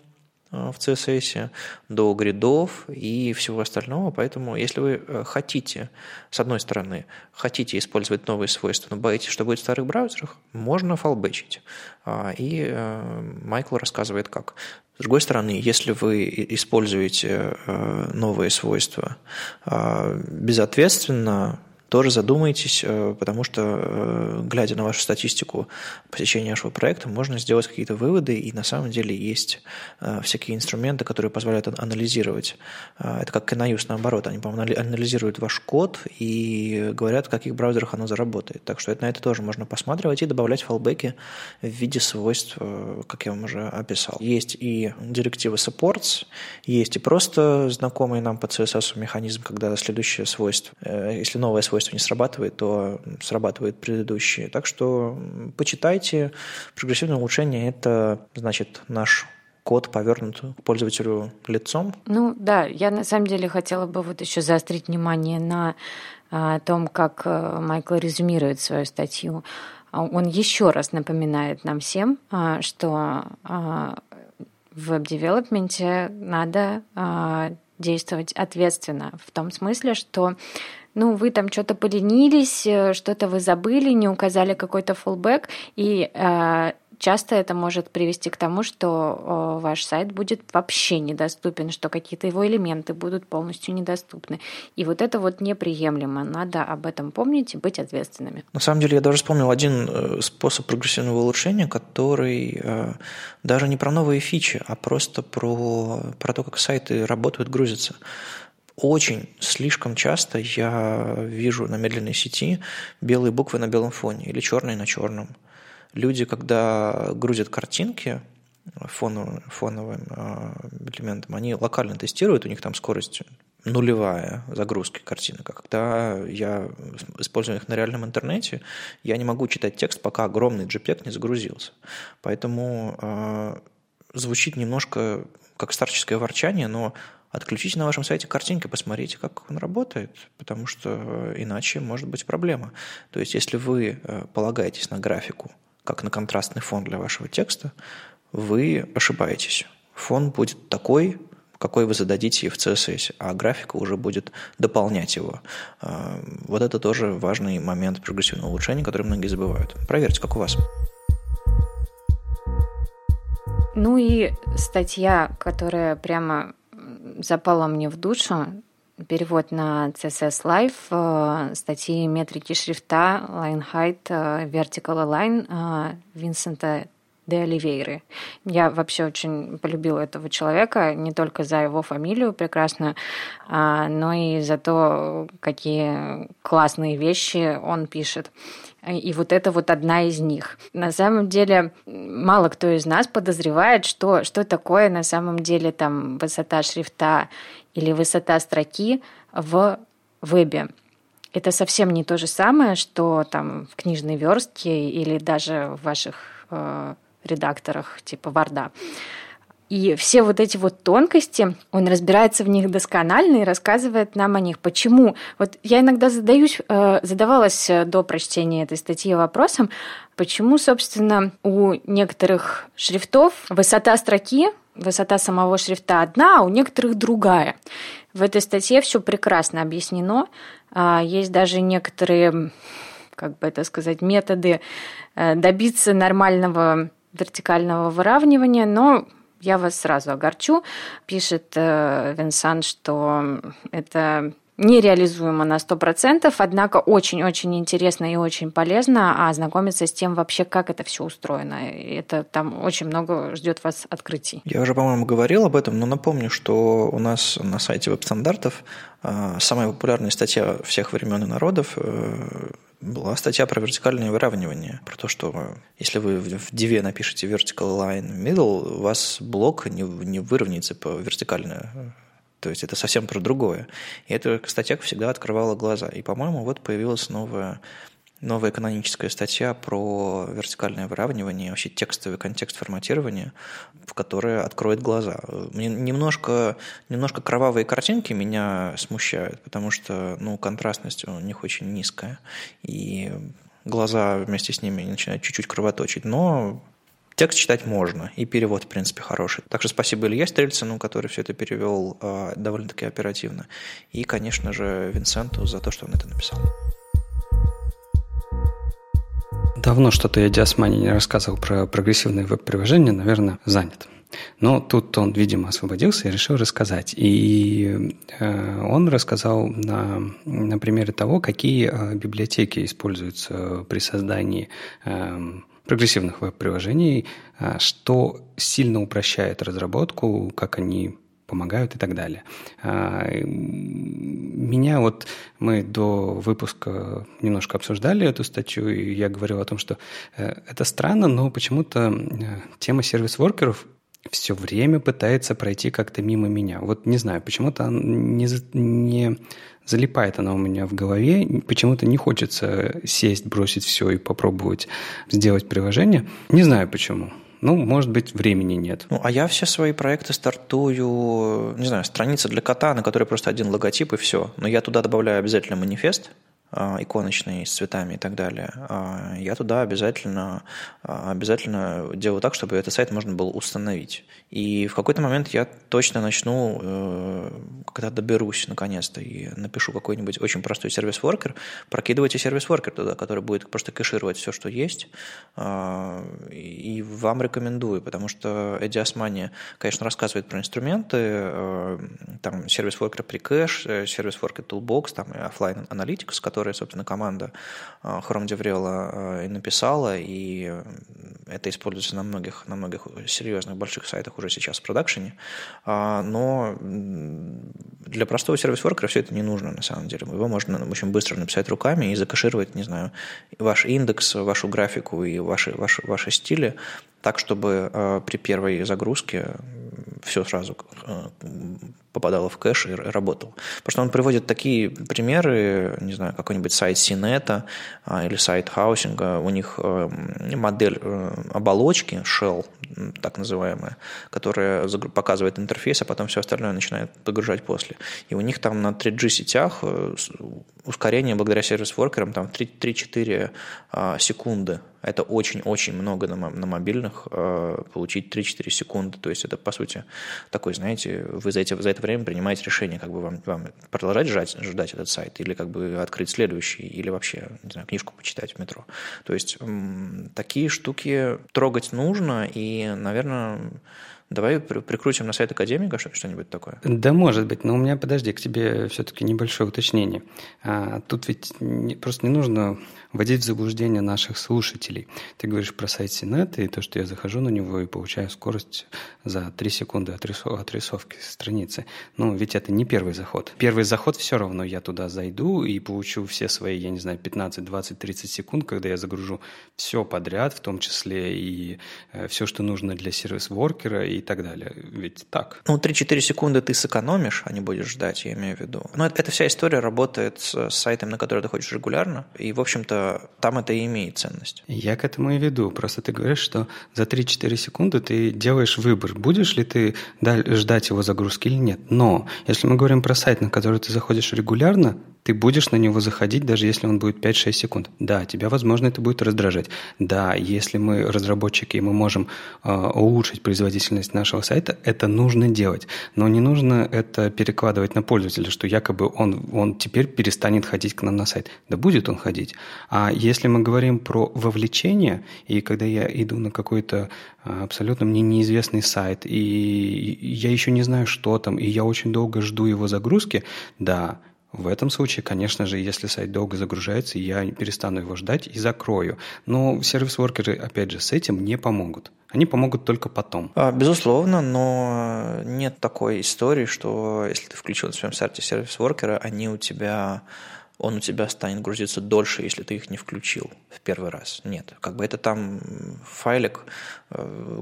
в CSS, до гридов и всего остального. Поэтому, если вы э, хотите, с одной стороны, хотите использовать новые свойства, но боитесь, что будет в старых браузерах, можно фалбэчить. А, и э, Майкл рассказывает, как. С другой стороны, если вы используете э, новые свойства а, безответственно, тоже задумайтесь, э, потому что, э, глядя на вашу статистику посещения вашего проекта, можно сделать какие-то выводы, и на самом деле есть э, всякие инструменты, которые позволяют анализировать. Это как Canayus, наоборот, они, по-моему, анализируют ваш код и говорят, в каких браузерах оно заработает. Так что на это тоже можно посматривать и добавлять фалбеки в виде свойств, как я вам уже описал. Есть и директивы supports, есть и просто знакомый нам по CSS механизм, когда следующее свойство, если новое свойство свойство не срабатывает, то срабатывает предыдущие. Так что почитайте. Прогрессивное улучшение – это, значит, наш код повернут к пользователю лицом. Ну да, я на самом деле хотела бы вот еще заострить внимание на а, том, как а, Майкл резюмирует свою статью. А, он еще раз напоминает нам всем, а, что в веб-девелопменте надо действовать ответственно, в том смысле, что ну, вы там что-то поленились, э, что-то вы забыли, не указали какой-то фулбэк, и э, часто это может привести к тому, что ваш сайт будет вообще недоступен, что какие-то его элементы будут полностью недоступны. И вот это вот неприемлемо. Надо об этом помнить и быть ответственными. На самом деле я даже вспомнил один э, способ прогрессивного улучшения, который э, даже не про новые фичи, а просто про, про то, как сайты работают, грузятся. Очень слишком часто я вижу на медленной сети белые буквы на белом фоне или черные на черном. Люди, когда грузят картинки фоновым, фоновым э, элементом, они локально тестируют, у них там скорость нулевая загрузки картинок. А когда я использую их на реальном интернете, я не могу читать текст, пока огромный JPEG не загрузился. Поэтому э, звучит немножко как старческое ворчание, но Отключите на вашем сайте картинки, посмотрите, как он работает, потому что иначе может быть проблема. То есть, если вы э, полагаетесь на графику, как на контрастный фон для вашего текста, вы ошибаетесь. Фон будет такой, какой вы зададите в CSS, а графика уже будет дополнять его. Э, вот это тоже важный момент прогрессивного улучшения, который многие забывают. Проверьте, как у вас. Ну и статья, которая прямо запала мне в душу перевод на CSS Live э, статьи метрики шрифта Line Height э, Vertical Align э, Винсента де Оливейры. Я вообще очень полюбила этого человека, не только за его фамилию прекрасно, а, но и за то, какие классные вещи он пишет. И вот это вот одна из них. На самом деле, мало кто из нас подозревает, что, что такое на самом деле там высота шрифта или высота строки в вебе. Это совсем не то же самое, что там в книжной верстке или даже в ваших э, редакторах типа Варда. И все вот эти вот тонкости, он разбирается в них досконально и рассказывает нам о них. Почему? Вот я иногда задаюсь, э, задавалась э, до прочтения этой статьи вопросом, почему, собственно, у некоторых шрифтов высота строки, высота самого шрифта одна, а у некоторых другая. В этой статье все прекрасно объяснено. А, есть даже некоторые, как бы это сказать, методы э, добиться нормального вертикального выравнивания, но я вас сразу огорчу. Пишет э, Винсан, что это нереализуемо на 100%, однако очень-очень интересно и очень полезно ознакомиться с тем вообще, как это все устроено. Это там очень много ждет вас открытий. Я уже, по-моему, говорил об этом, но напомню, что у нас на сайте веб-стандартов э, самая популярная статья всех времен и народов э, была статья про вертикальное выравнивание, про то, что если вы в Div напишете vertical line middle, у вас блок не, не выровняется по вертикально. То есть это совсем про другое. И эта статья всегда открывала глаза. И, по-моему, вот появилась новая новая каноническая статья про вертикальное выравнивание, вообще текстовый контекст форматирования, в которая откроет глаза. Мне немножко, немножко кровавые картинки меня смущают, потому что ну, контрастность у них очень низкая, и глаза вместе с ними начинают чуть-чуть кровоточить. Но Текст читать можно, и перевод, в принципе, хороший. Так что спасибо Илье Стрельцину, который все это перевел э, довольно-таки оперативно. И, конечно же, Винсенту за то, что он это написал. Давно что-то я Диасмани не рассказывал про прогрессивные веб-приложения, наверное, занят. Но тут он, видимо, освободился и решил рассказать. И э, он рассказал на, на примере того, какие э, библиотеки используются при создании э, прогрессивных веб-приложений, что сильно упрощает разработку, как они помогают и так далее. Меня вот мы до выпуска немножко обсуждали эту статью, и я говорил о том, что это странно, но почему-то тема сервис-воркеров все время пытается пройти как-то мимо меня. Вот не знаю, почему-то не, не залипает она у меня в голове, почему-то не хочется сесть, бросить все и попробовать сделать приложение. Не знаю почему. Ну, может быть, времени нет. Ну, а я все свои проекты стартую, не знаю, страница для кота, на которой просто один логотип и все. Но я туда добавляю обязательно манифест, иконочный с цветами и так далее, а, я туда обязательно, а, обязательно делаю так, чтобы этот сайт можно было установить. И в какой-то момент я точно начну, э, когда доберусь наконец-то и напишу какой-нибудь очень простой сервис-воркер, прокидывайте сервис-воркер туда, который будет просто кэшировать все, что есть. И вам рекомендую, потому что Эдди Османи, конечно, рассказывает про инструменты, э, там сервис-воркер при кэш, э, сервис-воркер toolbox, там и офлайн аналитикс, который которые, собственно, команда Chrome DevRel а, и написала, и это используется на многих, на многих серьезных больших сайтах уже сейчас в продакшене, а, но для простого сервис-воркера все это не нужно на самом деле. Его можно очень быстро написать руками и закашировать, не знаю, ваш индекс, вашу графику и ваши, ваши, ваши стили так, чтобы при первой загрузке все сразу попадало в кэш и работало. Потому что он приводит такие примеры, не знаю, какой-нибудь сайт CNET а а, или сайт Housing а, у них э, модель э, оболочки, shell, так называемая, которая показывает интерфейс, а потом все остальное начинает подгружать после. И у них там на 3G сетях э, ускорение благодаря service worker ам там 3-4 а, секунды это очень-очень много на, на мобильных, э, получить 3-4 секунды. То есть это, по сути, такой, знаете, вы за, эти, за это время принимаете решение, как бы вам, вам продолжать ждать, ждать этот сайт, или как бы открыть следующий, или вообще, не знаю, книжку почитать в метро. То есть такие штуки трогать нужно, и, наверное, Давай прикрутим на сайт Академика что-нибудь такое. Да, может быть, но у меня, подожди, к тебе все-таки небольшое уточнение. А, тут ведь не, просто не нужно вводить в заблуждение наших слушателей. Ты говоришь про сайт Синет и то, что я захожу на него и получаю скорость за 3 секунды отрисовки страницы. Ну, ведь это не первый заход. Первый заход все равно я туда зайду и получу все свои, я не знаю, 15, 20, 30 секунд, когда я загружу все подряд, в том числе и э, все, что нужно для сервис-воркера и так далее. Ведь так. Ну, 3-4 секунды ты сэкономишь, а не будешь ждать, я имею в виду. Но эта вся история работает с сайтом, на который ты ходишь регулярно. И, в общем-то, там это и имеет ценность. Я к этому и веду. Просто ты говоришь, что за 3-4 секунды ты делаешь выбор, будешь ли ты ждать его загрузки или нет. Но если мы говорим про сайт, на который ты заходишь регулярно, ты будешь на него заходить, даже если он будет 5-6 секунд. Да, тебя, возможно, это будет раздражать. Да, если мы разработчики, и мы можем э, улучшить производительность нашего сайта, это нужно делать. Но не нужно это перекладывать на пользователя, что якобы он, он теперь перестанет ходить к нам на сайт. Да будет он ходить. А если мы говорим про вовлечение, и когда я иду на какой-то абсолютно мне неизвестный сайт, и я еще не знаю, что там, и я очень долго жду его загрузки, да, в этом случае, конечно же, если сайт долго загружается, я перестану его ждать и закрою. Но сервис-воркеры, опять же, с этим не помогут. Они помогут только потом. А, безусловно, но нет такой истории, что если ты включил на своем сайте сервис-воркера, они у тебя он у тебя станет грузиться дольше, если ты их не включил в первый раз. Нет, как бы это там файлик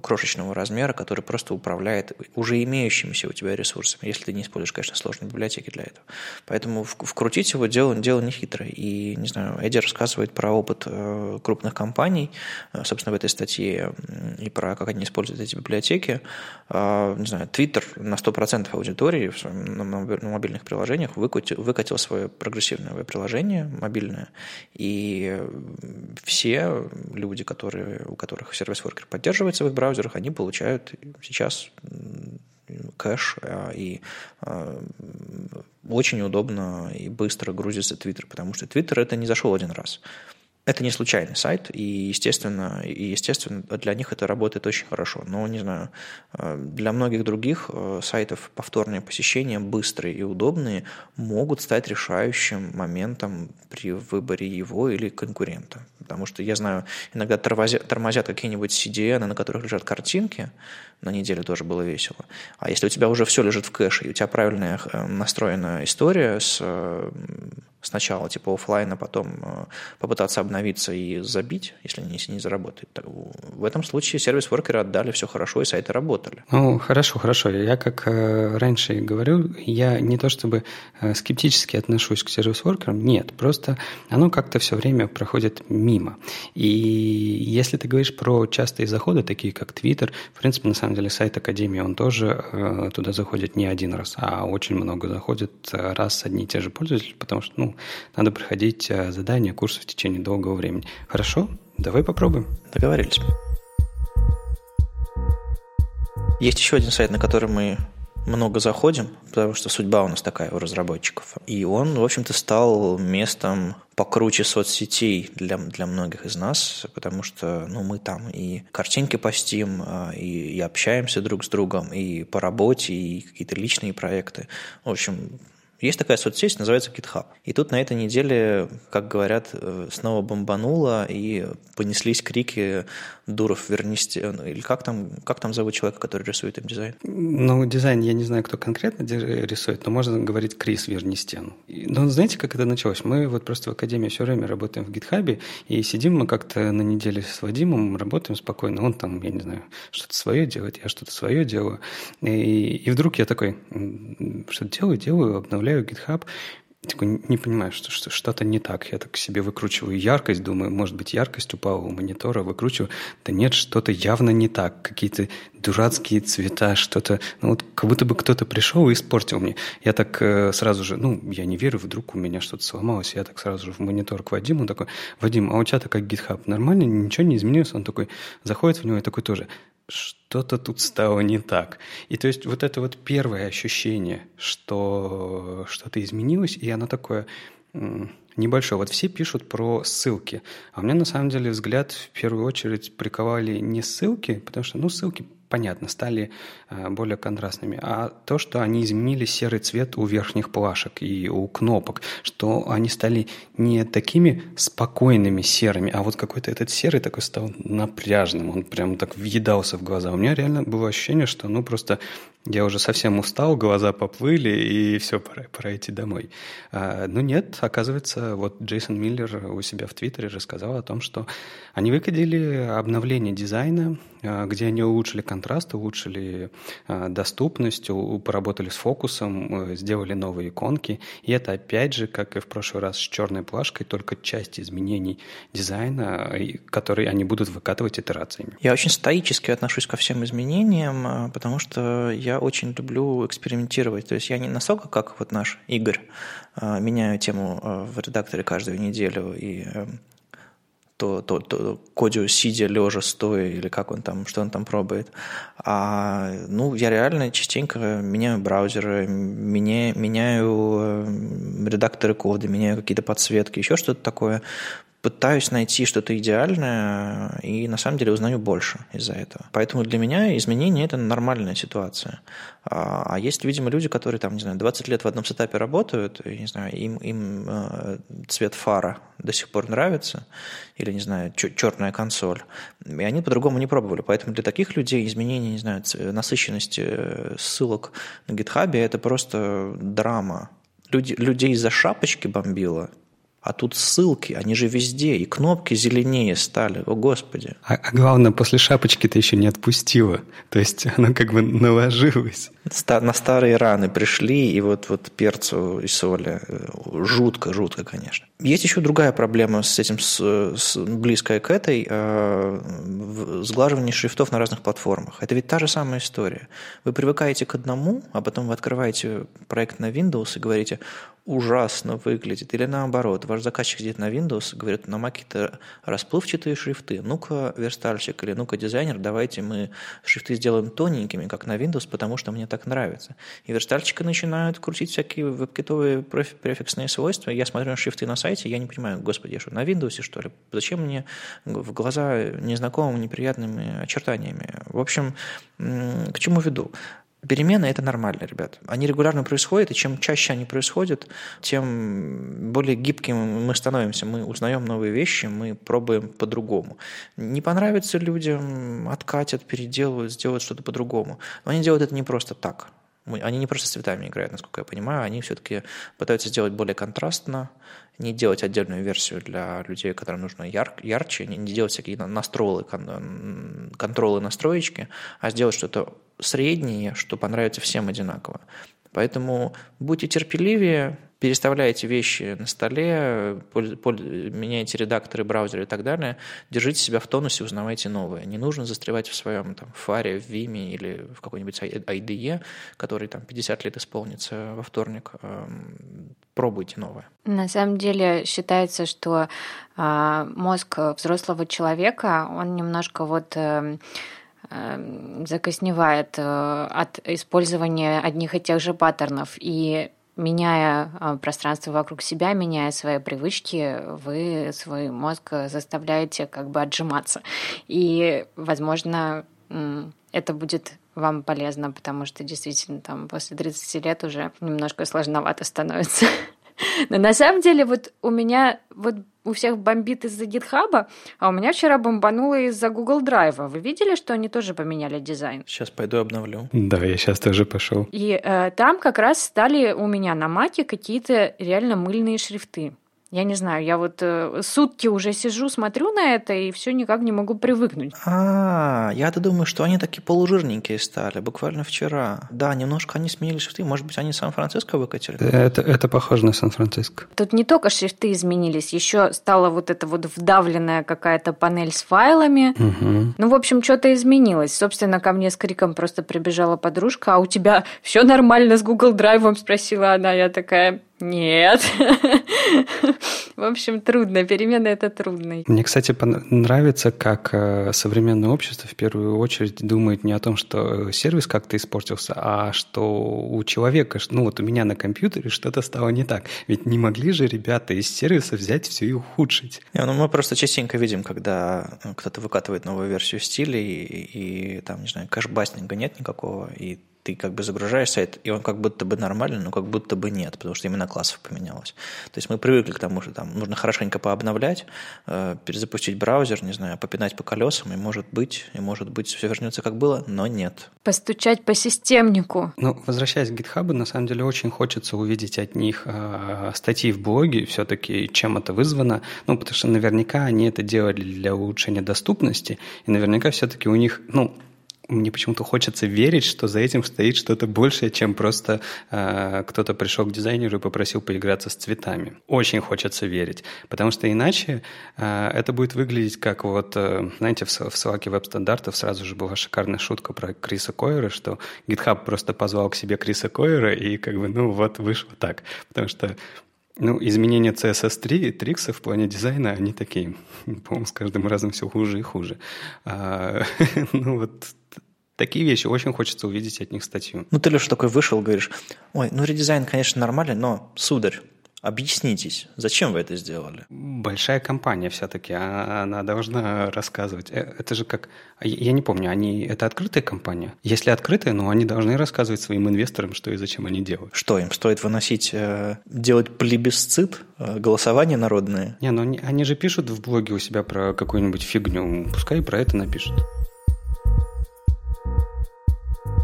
крошечного размера, который просто управляет уже имеющимися у тебя ресурсами, если ты не используешь, конечно, сложные библиотеки для этого. Поэтому вкрутить его дело, дело не хитрое. И, не знаю, Эдди рассказывает про опыт э, крупных компаний, э, собственно, в этой статье, и про как они используют эти библиотеки. Не знаю, Twitter на 100% аудитории на мобильных приложениях выкатил, выкатил свое прогрессивное приложение мобильное, и все люди, которые, у которых сервис-воркер поддерживается в их браузерах, они получают сейчас кэш, а, и а, очень удобно и быстро грузится Твиттер, потому что Твиттер это не зашел один раз. Это не случайный сайт, и, естественно, и, естественно, для них это работает очень хорошо. Но, не знаю, э, для многих других э, сайтов повторные посещения, быстрые и удобные, могут стать решающим моментом при выборе его или конкурента. Потому что я знаю, иногда тормозят, какие-нибудь CDN, на которых лежат картинки, на неделю тоже было весело. А если у тебя уже все лежит в кэше, и у тебя правильная э, настроенная история с сначала типа офлайна, потом э, попытаться обновиться и забить, если не, не заработает. Так, в этом случае сервис-воркеры отдали все хорошо, и сайты работали. Ну, хорошо, хорошо. Я, как э, раньше говорю, я не то чтобы э, скептически отношусь к сервис-воркерам, нет, просто оно как-то все время проходит мимо. И если ты говоришь про частые заходы, такие как Twitter, в принципе, на самом деле сайт Академии, он тоже туда заходит не один раз, а очень много заходит раз одни и те же пользователи, потому что, ну, надо проходить э, задания, курсы в течение долгого времени. Хорошо? Давай попробуем. Договорились. Есть еще один сайт, на который мы много заходим, потому что судьба у нас такая у разработчиков. И он, в общем-то, стал местом покруче соцсетей для, для многих из нас, потому что ну, мы там и картинки постим, а, и, и общаемся друг с другом, и по работе, и какие-то личные проекты. В общем, есть такая соцсеть, называется GitHub. И тут на этой неделе, как говорят, э, снова бомбануло, и понеслись крики «Дуров, вернись!» Или как там, как там зовут человека, который рисует им дизайн? Ну, дизайн я не знаю, кто конкретно рисует, но можно говорить «Крис, верни стену». Но знаете, как это началось? Мы вот просто в Академии все время работаем в GitHub, и сидим мы как-то на неделе с Вадимом, работаем спокойно. Он там, я не знаю, что-то свое делает, я что-то свое делаю. И, и вдруг я такой, что делаю, делаю, обновляю обновляю GitHub, такой не понимаю, что, что что-то не так. Я так себе выкручиваю яркость, думаю, может быть, яркость упала у монитора, выкручиваю. Да нет, что-то явно не так. Какие-то дурацкие цвета, что-то... Ну вот как будто бы кто-то пришел и испортил мне. Я так э, сразу же, ну, я не верю, вдруг у меня что-то сломалось. Я так сразу же в монитор к Вадиму такой, Вадим, а у тебя-то как GitHub? Нормально? Ничего не изменилось? Он такой заходит в него и такой тоже что-то тут стало не так. И то есть вот это вот первое ощущение, что что-то изменилось, и оно такое небольшое. Вот все пишут про ссылки, а у меня на самом деле взгляд в первую очередь приковали не ссылки, потому что, ну, ссылки понятно, стали э, более контрастными, а то, что они изменили серый цвет у верхних плашек и у кнопок, что они стали не такими спокойными серыми, а вот какой-то этот серый такой стал напряжным, он прям так въедался в глаза. У меня реально было ощущение, что ну просто я уже совсем устал, глаза поплыли, и все, пора, пора идти домой. А, но нет, оказывается, вот Джейсон Миллер у себя в Твиттере рассказал о том, что они выкатили обновление дизайна, а, где они улучшили контраст, улучшили а, доступность, поработали с фокусом, э, сделали новые иконки. И это опять же, как и в прошлый раз с черной плашкой, только часть изменений дизайна, которые они будут выкатывать итерациями. Я очень стоически отношусь ко всем изменениям, потому что я я очень люблю экспериментировать. То есть я не настолько, как вот наш Игорь, а, меняю тему а, в редакторе каждую неделю и эм, то, то, то кодю сидя, лежа, стоя, или как он там, что он там пробует. А, ну, я реально частенько меняю браузеры, меняю, меняю эм, редакторы кода, меняю какие-то подсветки, еще что-то такое пытаюсь найти что-то идеальное и на самом деле узнаю больше из-за этого. Поэтому для меня изменение – это нормальная ситуация. А, а есть, видимо, люди, которые там, не знаю, 20 лет в одном сетапе работают, и, не знаю, им, им э, цвет фара до сих пор нравится, или, не знаю, черная консоль, и они по-другому не пробовали. Поэтому для таких людей изменение, не знаю, насыщенности э, ссылок на гитхабе – это просто драма. Люди, людей за шапочки бомбило, а тут ссылки, они же везде, и кнопки зеленее стали, о господи. А, а главное, после шапочки ты еще не отпустила, то есть <laughs> оно как бы наложилось. На старые раны пришли, и вот, вот перцу и соли, жутко, жутко, конечно. Есть еще другая проблема с этим, с, с, близкая к этой, э, сглаживание шрифтов на разных платформах. Это ведь та же самая история. Вы привыкаете к одному, а потом вы открываете проект на Windows и говорите, ужасно выглядит. Или наоборот, ваш заказчик сидит на Windows, говорит, на Mac это расплывчатые шрифты. Ну-ка, верстальщик или ну-ка, дизайнер, давайте мы шрифты сделаем тоненькими, как на Windows, потому что мне так нравится. И верстальщики начинают крутить всякие веб-китовые префиксные свойства. Я смотрю на шрифты на сайте, я не понимаю, господи, я что, на Windows, что ли? Зачем мне в глаза незнакомыми, неприятными очертаниями? В общем, к чему веду? Перемены – это нормально, ребят. Они регулярно происходят, и чем чаще они происходят, тем более гибким мы становимся. Мы узнаем новые вещи, мы пробуем по-другому. Не понравится людям, откатят, переделывают, сделают что-то по-другому. Но они делают это не просто так. Они не просто с цветами играют, насколько я понимаю, они все-таки пытаются сделать более контрастно, не делать отдельную версию для людей, которым нужно яр, ярче, не, делать всякие настролы, контролы, настроечки, а сделать что-то среднее, что понравится всем одинаково. Поэтому будьте терпеливее, переставляйте вещи на столе, меняйте редакторы, браузеры и так далее, держите себя в тонусе, узнавайте новое. Не нужно застревать в своем там, фаре, в Vime или в какой-нибудь IDE, который там 50 лет исполнится во вторник. Эм, пробуйте новое. На самом деле считается, что а, мозг взрослого человека, он немножко вот эм, эм, закосневает э, от использования одних и тех же паттернов. И меняя а, пространство вокруг себя, меняя свои привычки, вы свой мозг заставляете как бы отжиматься. И, возможно, это будет вам полезно, потому что действительно там после 30 лет уже немножко сложновато становится. <laughs> Но на самом деле вот у меня вот у всех бомбит из-за гитхаба, а у меня вчера бомбануло из-за Google Драйва. Вы видели, что они тоже поменяли дизайн? Сейчас пойду обновлю. Да, я сейчас тоже пошел. И э, там как раз стали у меня на маке какие-то реально мыльные шрифты. Я не знаю, я вот э, сутки уже сижу, смотрю на это и все никак не могу привыкнуть. А, я-то думаю, что они такие полужирненькие стали, буквально вчера. Да, немножко они сменили шрифты, может быть, они Сан-Франциско выкатили? Это, это похоже на Сан-Франциско. Тут не только шрифты изменились, еще стала вот эта вот вдавленная какая-то панель с файлами. Угу. Ну, в общем, что-то изменилось. Собственно, ко мне с криком просто прибежала подружка, а у тебя все нормально с Google Драйвом? Спросила она. Я такая, нет. <laughs> В общем, трудно. Перемены – это трудно. Мне, кстати, нравится, как э, современное общество в первую очередь думает не о том, что сервис как-то испортился, а что у человека, ну вот у меня на компьютере что-то стало не так. Ведь не могли же ребята из сервиса взять все и ухудшить. Не, ну мы просто частенько видим, когда кто-то выкатывает новую версию стиля, и, и, и там, не знаю, кэшбастинга нет никакого, и ты как бы загружаешь сайт, и он как будто бы нормальный, но как будто бы нет, потому что именно классов поменялось. То есть мы привыкли к тому, что там нужно хорошенько пообновлять, э, перезапустить браузер, не знаю, попинать по колесам, и может быть, и может быть все вернется как было, но нет. Постучать по системнику. Ну, возвращаясь к GitHub, на самом деле очень хочется увидеть от них э, статьи в блоге, все-таки чем это вызвано, ну, потому что наверняка они это делали для улучшения доступности, и наверняка все-таки у них, ну, мне почему-то хочется верить, что за этим стоит что-то большее, чем просто э, кто-то пришел к дизайнеру и попросил поиграться с цветами. Очень хочется верить, потому что иначе э, это будет выглядеть как вот, э, знаете, в, в свалке веб-стандартов сразу же была шикарная шутка про Криса Койера, что GitHub просто позвал к себе Криса Койера и как бы, ну вот, вышло так. Потому что ну, изменения CSS3, триксы в плане дизайна, они такие, <laughs> по-моему, с каждым разом все хуже и хуже. А, <laughs> ну, вот такие вещи очень хочется увидеть от них статью. Ну, ты, Леша, такой вышел, говоришь, ой, ну, редизайн, конечно, нормальный, но, сударь, Объяснитесь, зачем вы это сделали? Большая компания все-таки, а, она должна рассказывать. Э, это же как... Я не помню, они... Это открытая компания? Если открытая, ну, они должны рассказывать своим инвесторам, что и зачем они делают. Что, им стоит выносить, э, делать плебисцит, э, голосование народное? Не, ну они, они же пишут в блоге у себя про какую-нибудь фигню, пускай про это напишут.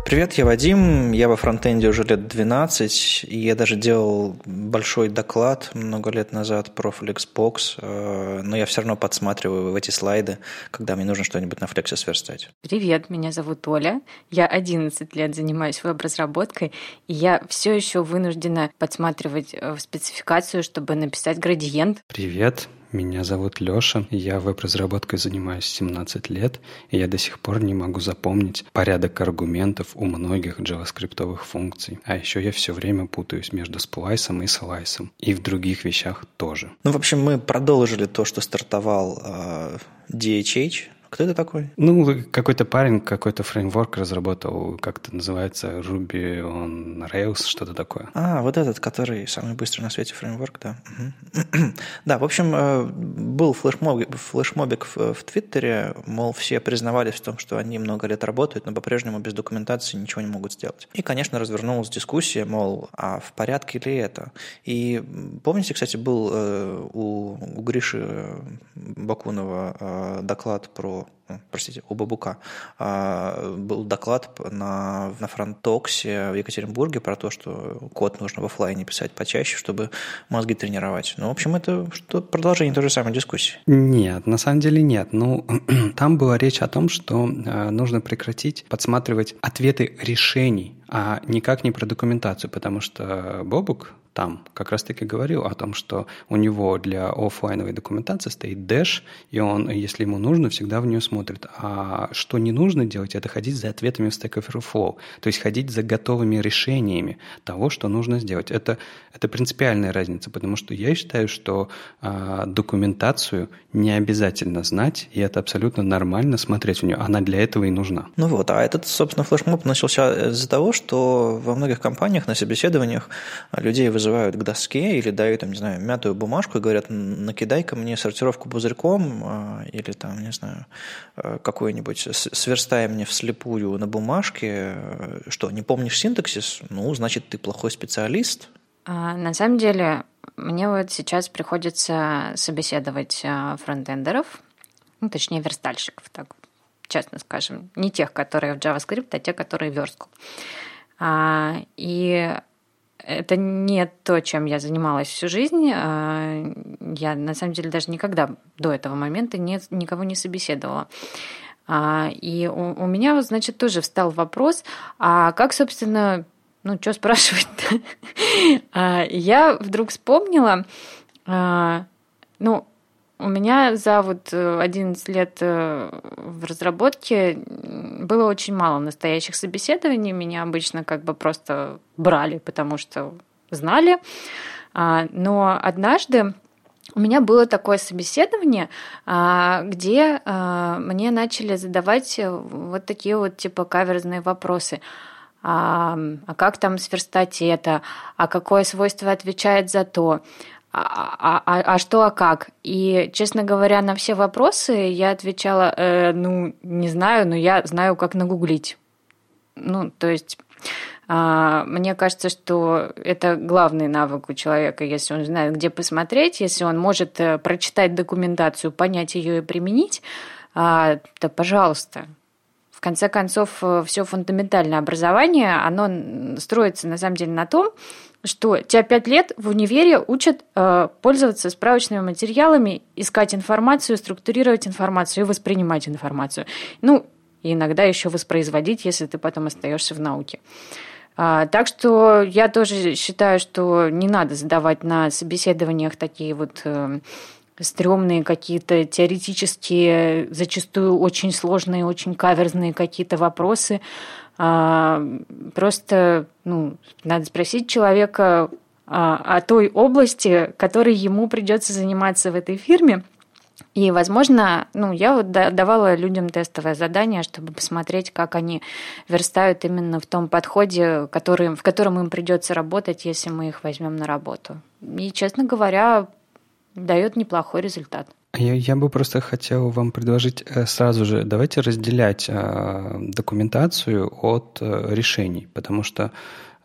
Привет, я Вадим, я во фронтенде уже лет 12, и я даже делал большой доклад много лет назад про Flexbox, э, но я все равно подсматриваю в эти слайды, когда мне нужно что-нибудь на Flex сверстать. Привет, меня зовут Оля, я 11 лет занимаюсь веб-разработкой, и я все еще вынуждена подсматривать э, в спецификацию, чтобы написать градиент. Привет, меня зовут Лёша, я веб-разработкой занимаюсь 17 лет, и я до сих пор не могу запомнить порядок аргументов у многих джаваскриптовых функций. А еще я все время путаюсь между сплайсом и слайсом, и в других вещах тоже. Ну, в общем, мы продолжили то, что стартовал э, DHH, кто это такой? Ну, какой-то парень, какой-то фреймворк разработал, как это называется, Ruby on Rails, что-то такое. А, вот этот, который самый быстрый на свете фреймворк, да. <clears throat> да, в общем, э, был флешмобик, флешмобик в, в Твиттере, мол, все признавались в том, что они много лет работают, но по-прежнему без документации ничего не могут сделать. И, конечно, развернулась дискуссия, мол, а в порядке ли это? И помните, кстати, был э, у, у Гриши Бакунова э, доклад про простите, у Бабука, а, был доклад на, на фронтоксе в Екатеринбурге про то, что код нужно в офлайне писать почаще, чтобы мозги тренировать. Ну, в общем, это что продолжение той же самой дискуссии. Нет, на самом деле нет. Ну, <clears throat> там была речь о том, что а, нужно прекратить подсматривать ответы решений, а никак не про документацию, потому что Бобук, там как раз-таки говорил о том, что у него для офлайновой документации стоит Dash, и он, если ему нужно, всегда в нее смотрит. А что не нужно делать, это ходить за ответами в Stack Overflow, то есть ходить за готовыми решениями того, что нужно сделать. Это, это принципиальная разница, потому что я считаю, что а, документацию не обязательно знать, и это абсолютно нормально смотреть в нее. Она для этого и нужна. Ну вот, а этот, собственно, флешмоб начался из-за того, что во многих компаниях на собеседованиях людей вызывают вызывают к доске или дают, там, не знаю, мятую бумажку и говорят, накидай-ка мне сортировку пузырьком а, или там, не знаю, а, какой-нибудь, сверстай мне вслепую на бумажке. Что, не помнишь синтаксис? Ну, значит, ты плохой специалист. А, на самом деле, мне вот сейчас приходится собеседовать фронтендеров, ну, точнее, верстальщиков, так честно скажем, не тех, которые в JavaScript, а те, которые в верстку. И это не то, чем я занималась всю жизнь. А, я, на самом деле, даже никогда до этого момента не, никого не собеседовала. А, и у, у меня, значит, тоже встал вопрос, а как, собственно, ну, что спрашивать-то? <laughs> А, я вдруг вспомнила, ну, у меня за вот 11 лет э, в разработке было очень мало настоящих собеседований. Меня обычно как бы просто брали, потому что знали. А, но однажды у меня было такое собеседование, а, где а, мне начали задавать вот такие вот типа каверзные вопросы. А, а как там сверстать это? А какое свойство отвечает за то? А, а, а что, а как? И, честно говоря, на все вопросы я отвечала, э, ну, не знаю, но я знаю, как нагуглить. Ну, то есть э, мне кажется, что это главный навык у человека, если он знает, где посмотреть, если он может э, прочитать документацию, понять ее и применить, э, то, пожалуйста, в конце концов, э, все фундаментальное образование, оно строится на самом деле на том, что тебя пять лет в универе учат э, пользоваться справочными материалами, искать информацию, структурировать информацию и воспринимать информацию. Ну, и иногда еще воспроизводить, если ты потом остаешься в науке. А, так что я тоже считаю, что не надо задавать на собеседованиях такие вот э, стрёмные какие-то теоретические, зачастую очень сложные, очень каверзные какие-то вопросы. А, просто ну, надо спросить человека а, о той области, которой ему придется заниматься в этой фирме. И, возможно, ну, я вот давала людям тестовое задание, чтобы посмотреть, как они верстают именно в том подходе, который, в котором им придется работать, если мы их возьмем на работу. И, честно говоря, дает неплохой результат. Я, я бы просто хотел вам предложить э, сразу же, давайте разделять э, документацию от э, решений, потому что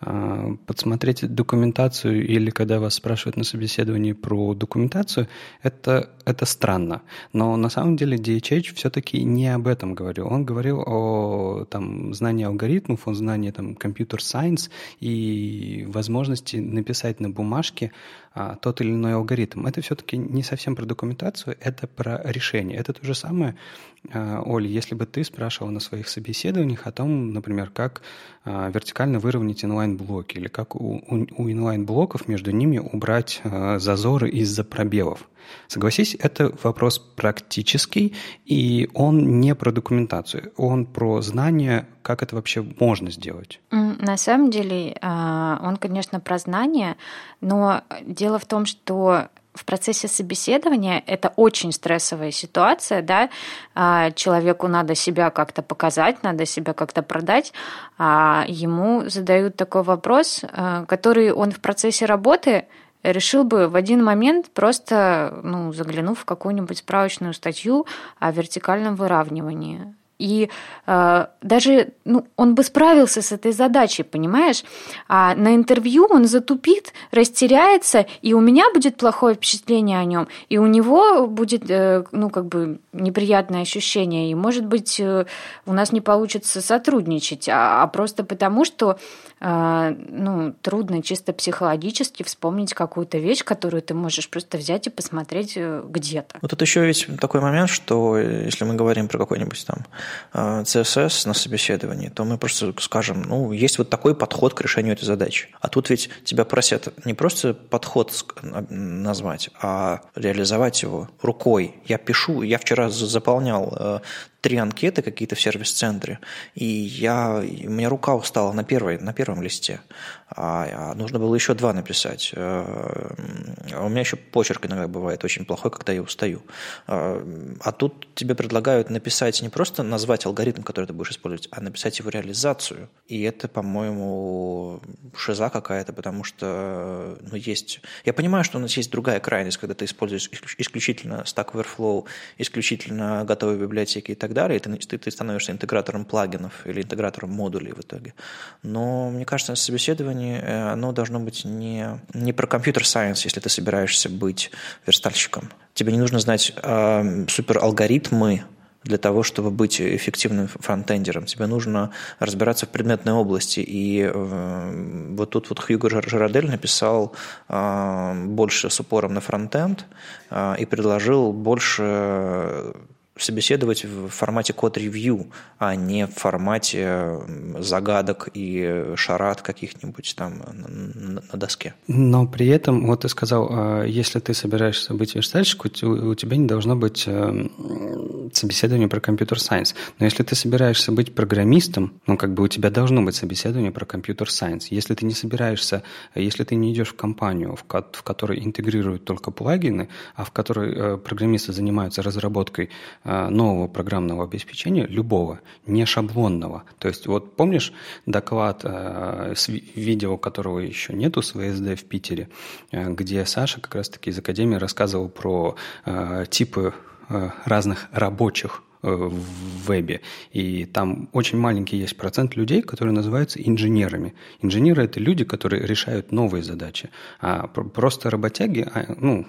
э, подсмотреть документацию или когда вас спрашивают на собеседовании про документацию, это, это странно. Но на самом деле DHH все-таки не об этом говорил. Он говорил о там, знании алгоритмов, о знании там, computer science и возможности написать на бумажке а, тот или иной алгоритм. Это все-таки не совсем про документацию, это про решение. Это то же самое, а, Оля, если бы ты спрашивала на своих собеседованиях о том, например, как а, вертикально выровнять inline-block и или как у, у, у inline-block ов между ними убрать а, зазоры из-за пробелов. Согласись, это вопрос практический, и он не про документацию, он про знание, как это вообще можно сделать. На самом деле, он, конечно, про знание, но дело в том, что в процессе собеседования это очень стрессовая ситуация, да, а, человеку надо себя как-то показать, надо себя как-то продать, а ему задают такой вопрос, а, который он в процессе работы решил бы в один момент, просто ну, заглянув в какую-нибудь справочную статью о вертикальном выравнивании. И э, даже ну, он бы справился с этой задачей, понимаешь? А на интервью он затупит, растеряется, и у меня будет плохое впечатление о нем, и у него будет, э, ну, как бы неприятное ощущение, и, может быть, э, у нас не получится сотрудничать, а, а просто потому, что э, ну, трудно чисто психологически вспомнить какую-то вещь, которую ты можешь просто взять и посмотреть э, где-то. Вот тут еще есть такой момент, что если мы говорим про какой-нибудь там CSS на собеседовании, то мы просто скажем, ну, есть вот такой подход к решению этой задачи. А тут ведь тебя просят не просто подход назвать, а реализовать его рукой. Я пишу, я вчера заполнял э, три анкеты какие-то в сервис-центре, и я, у меня рука устала на, первой, на первом листе, а, а нужно было еще два написать. А у меня еще почерк иногда бывает очень плохой, когда я устаю. А, а тут тебе предлагают написать не просто назвать алгоритм, который ты будешь использовать, а написать его реализацию. И это, по-моему, шиза какая-то, потому что ну, есть... Я понимаю, что у нас есть другая крайность, когда ты используешь исключительно Stack Overflow, исключительно готовые библиотеки и так так далее, и ты, ты становишься интегратором плагинов или интегратором модулей в итоге. Но мне кажется, собеседование, э, оно должно быть не, не про компьютер-сайенс, если ты собираешься быть верстальщиком. Тебе не нужно знать э, супер-алгоритмы, для того, чтобы быть эффективным фронтендером. Тебе нужно разбираться в предметной области. И э, вот тут вот Хьюго Жирадель написал э, больше с упором на фронтенд э, и предложил больше собеседовать в формате код-ревью, а не в формате загадок и шарат каких-нибудь там на, доске. Но при этом, вот ты сказал, а, если ты собираешься быть верстальщиком, у тебя не должно быть э, собеседование про компьютер-сайенс. Но если ты собираешься быть программистом, ну, как бы у тебя должно быть собеседование про компьютер-сайенс. Если ты не собираешься, если ты не идешь в компанию, в, в которой интегрируют только плагины, а в которой э, программисты занимаются разработкой Э, нового программного обеспечения, любого, не шаблонного. То есть вот помнишь доклад э, видео, которого еще нету с ВСД в Питере, э, где Саша как раз-таки из Академии рассказывал про типы разных рабочих в вебе. И там очень маленький есть процент людей, которые называются инженерами. Инженеры – это люди, которые решают новые задачи. А просто работяги, а, ну,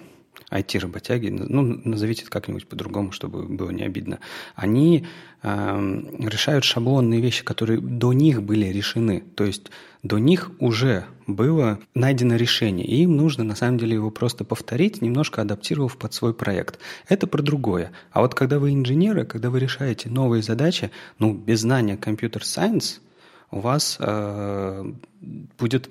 IT-работяги, ну, назовите это как-нибудь по-другому, чтобы было не обидно, они э, решают шаблонные вещи, которые до них были решены. То есть до них уже было найдено решение, и им нужно на самом деле его просто повторить, немножко адаптировав под свой проект. Это про другое. А вот когда вы инженеры, когда вы решаете новые задачи, ну, без знания компьютер-сайенс, у вас э, будет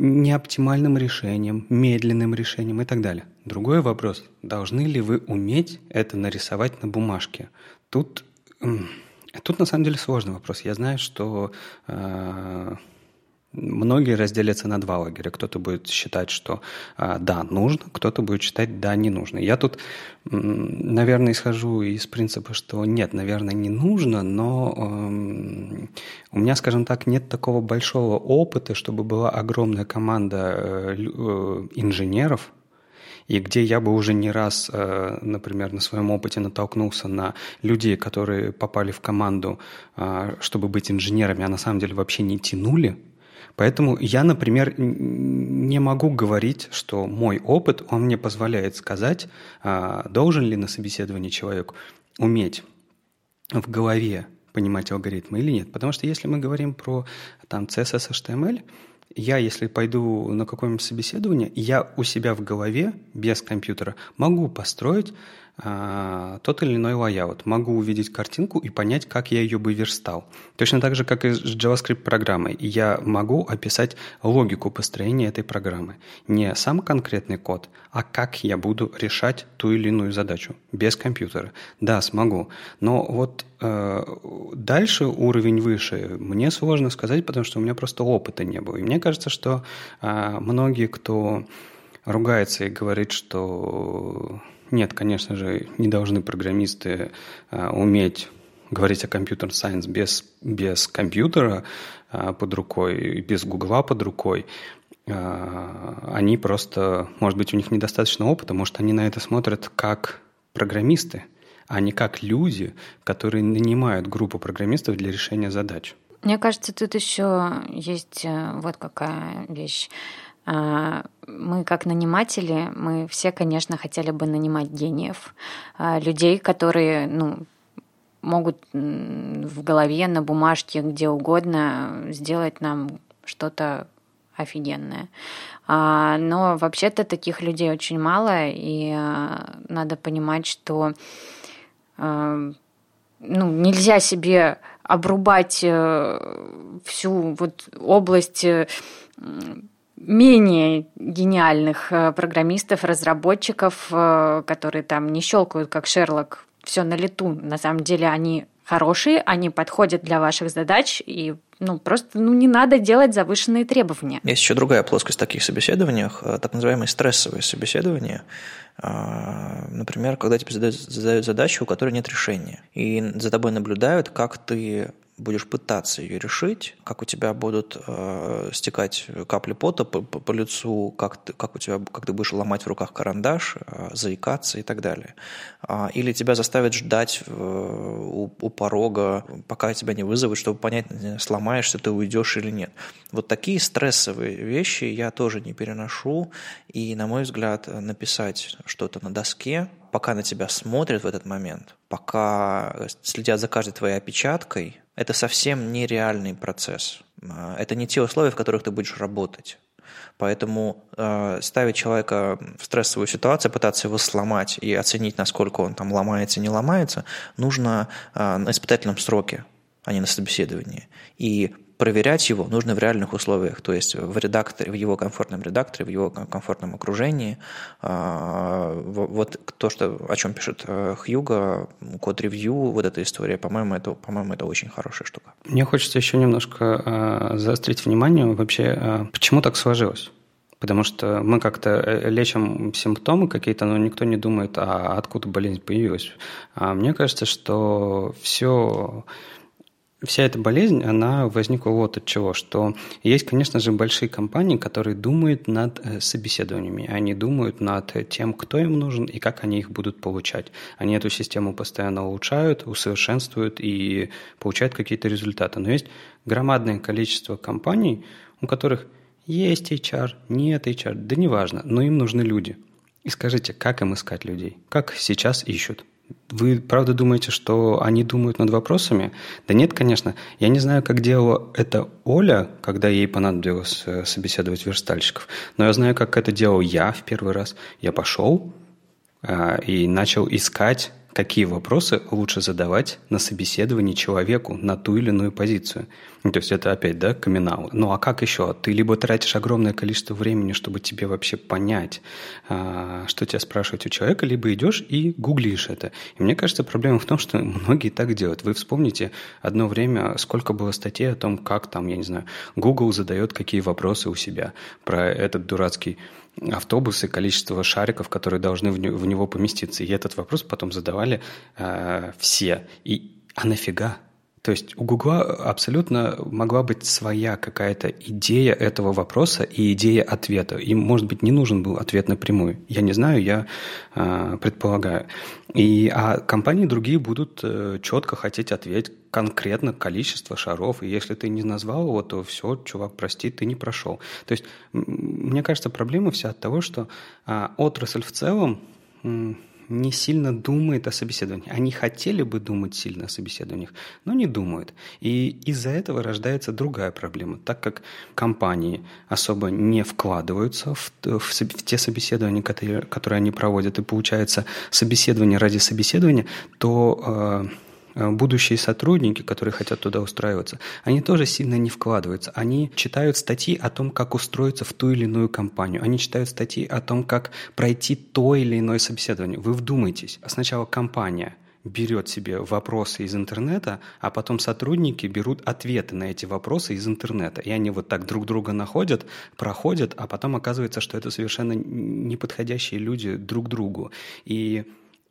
неоптимальным решением, медленным решением и так далее. Другой вопрос, должны ли вы уметь это нарисовать на бумажке? Тут, тут на самом деле сложный вопрос. Я знаю, что э, Многие разделятся на два лагеря. Кто-то будет считать, что а, да, нужно, кто-то будет считать, да, не нужно. Я тут, наверное, исхожу из принципа, что нет, наверное, не нужно, но э, у меня, скажем так, нет такого большого опыта, чтобы была огромная команда э, э, инженеров, и где я бы уже не раз, э, например, на своем опыте натолкнулся на людей, которые попали в команду, э, чтобы быть инженерами, а на самом деле вообще не тянули Поэтому я, например, не могу говорить, что мой опыт, он мне позволяет сказать, а, должен ли на собеседовании человек уметь в голове понимать алгоритмы или нет. Потому что если мы говорим про там, CSS, HTML, я, если пойду на какое-нибудь собеседование, я у себя в голове без компьютера могу построить а, тот или иной layout. Могу увидеть картинку и понять, как я ее бы верстал. Точно так же, как и с JavaScript-программой. Я могу описать логику построения этой программы. Не сам конкретный код, а как я буду решать ту или иную задачу без компьютера. Да, смогу. Но вот э, дальше уровень выше мне сложно сказать, потому что у меня просто опыта не было. И мне кажется, что э, многие, кто ругается и говорит, что нет, конечно же, не должны программисты а, уметь говорить о компьютер сайенс без, без компьютера а, под рукой, без гугла под рукой. А, они просто, может быть, у них недостаточно опыта, может, они на это смотрят как программисты, а не как люди, которые нанимают группу программистов для решения задач. Мне кажется, тут еще есть э, вот какая вещь. А, мы как наниматели, мы все, конечно, хотели бы нанимать гениев, а, людей, которые, ну, могут в голове, на бумажке, где угодно сделать нам что-то офигенное. А, но вообще-то таких людей очень мало, и надо понимать, что ну, нельзя себе обрубать э, всю вот область э, менее гениальных э, программистов, разработчиков, э, которые там не щелкают, как Шерлок, все на лету. На самом деле они хорошие, они подходят для ваших задач, и ну, просто ну, не надо делать завышенные требования. Есть еще другая плоскость в таких собеседованиях, э, так называемые стрессовые собеседования. Например, когда тебе задают, задают задачу, у которой нет решения, и за тобой наблюдают, как ты будешь пытаться ее решить, как у тебя будут э, стекать капли пота по, по, по лицу, как ты, как у тебя, как ты будешь ломать в руках карандаш, э, заикаться и так далее. А, или тебя заставят ждать э, у, у порога, пока тебя не вызовут, чтобы понять, сломаешься ты, уйдешь или нет. Вот такие стрессовые вещи я тоже не переношу, и, на мой взгляд, написать что-то на доске, пока на тебя смотрят в этот момент, пока следят за каждой твоей опечаткой, это совсем нереальный процесс. А, это не те условия, в которых ты будешь работать. Поэтому э, ставить человека в стрессовую ситуацию, пытаться его сломать и оценить, насколько он там ломается, не ломается, нужно э, на испытательном сроке, а не на собеседовании. И проверять его нужно в реальных условиях, то есть в редакторе, в его комфортном редакторе, в его комфортном окружении. А, вот то, что, о чем пишет э, Хьюга, код-ревью, вот эта история, по-моему, это, по-моему, это очень хорошая штука. Мне хочется еще немножко э, заострить внимание вообще, э, почему так сложилось. Потому что мы как-то лечим симптомы какие-то, но никто не думает, а откуда болезнь появилась. А мне кажется, что все Вся эта болезнь, она возникла вот от чего, что есть, конечно же, большие компании, которые думают над э, собеседованиями, они думают над тем, кто им нужен и как они их будут получать. Они эту систему постоянно улучшают, усовершенствуют и получают какие-то результаты. Но есть громадное количество компаний, у которых есть HR, нет HR, да неважно, но им нужны люди. И скажите, как им искать людей? Как сейчас ищут? Вы правда думаете, что они думают над вопросами? Да нет, конечно. Я не знаю, как делала это Оля, когда ей понадобилось э, собеседовать верстальщиков. Но я знаю, как это делал я в первый раз. Я пошел а, и начал искать какие вопросы лучше задавать на собеседовании человеку на ту или иную позицию. Ну, то есть это опять, да, камин Ну а как еще? Ты либо тратишь огромное количество времени, чтобы тебе вообще понять, а, что тебя спрашивать у человека, либо идешь и гуглишь это. И мне кажется, проблема в том, что <laughs> многие так делают. Вы вспомните одно время, сколько было статей о том, как там, я не знаю, Google задает какие вопросы у себя про этот дурацкий автобусы, количество шариков, которые должны в него поместиться. И этот вопрос потом задавали э, все. И а нафига? То есть у Гугла абсолютно могла быть своя какая-то идея этого вопроса и идея ответа. Им, может быть, не нужен был ответ напрямую. Я не знаю, я э, предполагаю. И, а компании другие будут э, четко хотеть ответить конкретно количество шаров. И если ты не назвал его, то все, чувак, прости, ты не прошел. То есть, мне кажется, проблема вся от того, что э, отрасль в целом не сильно думает о собеседовании. Они хотели бы думать сильно о собеседованиях, но не думают. И из-за этого рождается другая проблема. Так как компании особо не вкладываются в, в, в те собеседования, которые, которые они проводят, и получается собеседование ради собеседования, то э, будущие сотрудники, которые хотят туда устраиваться, они тоже сильно не вкладываются. Они читают статьи о том, как устроиться в ту или иную компанию. Они читают статьи о том, как пройти то или иное собеседование. Вы вдумайтесь. Сначала компания берет себе вопросы из интернета, а потом сотрудники берут ответы на эти вопросы из интернета. И они вот так друг друга находят, проходят, а потом оказывается, что это совершенно неподходящие люди друг другу. И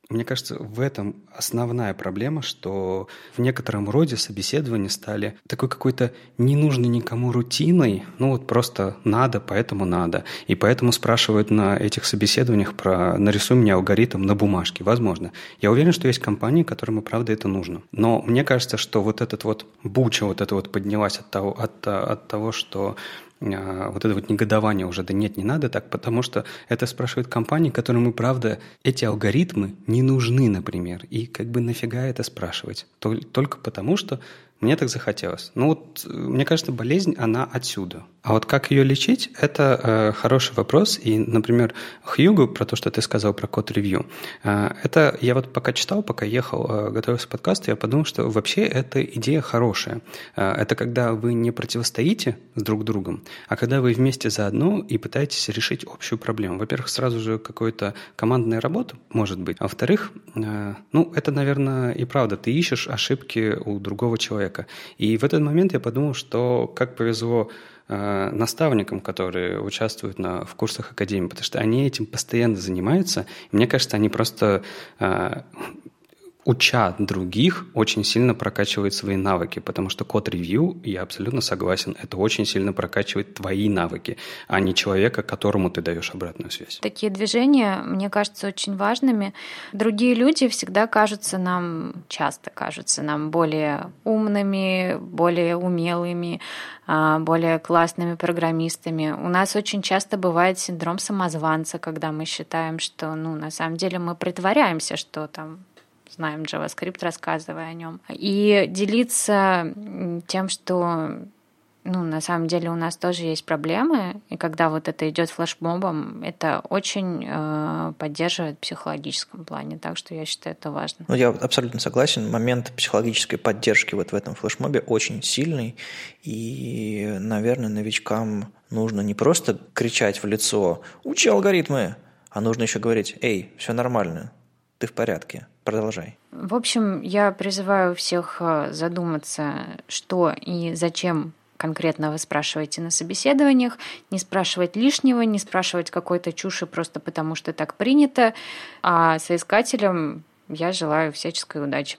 мне кажется, в этом основная проблема, что в некотором роде собеседования стали такой какой-то ненужной никому рутиной, ну вот просто надо, поэтому надо. И поэтому спрашивают на этих собеседованиях про «нарисуй мне алгоритм на бумажке». Возможно. Я уверен, что есть компании, которым и правда это нужно. Но мне кажется, что вот этот вот буча вот это вот поднялась от того, от, от того что вот это вот негодование уже, да нет, не надо так, потому что это спрашивают компании, которым и правда эти алгоритмы не нужны, например. И как бы нафига это спрашивать? Только потому, что мне так захотелось. Ну вот, э, мне кажется, болезнь, она отсюда. А вот как ее лечить, это э, хороший вопрос. И, например, Хьюгу, про то, что ты сказал про код-ревью, э, это я вот пока читал, пока ехал, э, готовился к подкасту, я подумал, что вообще эта идея хорошая. Э, это когда вы не противостоите с друг другом, а когда вы вместе заодно и пытаетесь решить общую проблему. Во-первых, сразу же какая-то командная работа, может быть. А во-вторых, э, ну, это, наверное, и правда. Ты ищешь ошибки у другого человека. И в этот момент я подумал, что как повезло наставникам, которые участвуют на, в курсах Академии, потому что они этим постоянно занимаются. И мне кажется, они просто э, уча других, очень сильно прокачивает свои навыки, потому что код-ревью, я абсолютно согласен, это очень сильно прокачивает твои навыки, а не человека, которому ты даешь обратную связь. Такие движения, мне кажется, очень важными. Другие люди всегда кажутся нам, часто кажутся нам более умными, более умелыми, а, более классными программистами. У нас очень часто бывает синдром самозванца, когда мы считаем, что ну, на самом деле мы притворяемся, что там знаем JavaScript, рассказывая о нем. И делиться тем, что ну, на самом деле у нас тоже есть проблемы, и когда вот это идет флешмобом, это очень э, поддерживает в психологическом плане, так что я считаю это важно. Ну, я абсолютно согласен. Момент психологической поддержки вот в этом флешмобе очень сильный, и, наверное, новичкам нужно не просто кричать в лицо «Учи алгоритмы!», а нужно еще говорить «Эй, все нормально, ты в порядке, продолжай. В общем, я призываю всех э, задуматься, что и зачем конкретно вы спрашиваете на собеседованиях, не спрашивать лишнего, не спрашивать какой-то чуши просто потому, что так принято, а соискателям я желаю всяческой удачи.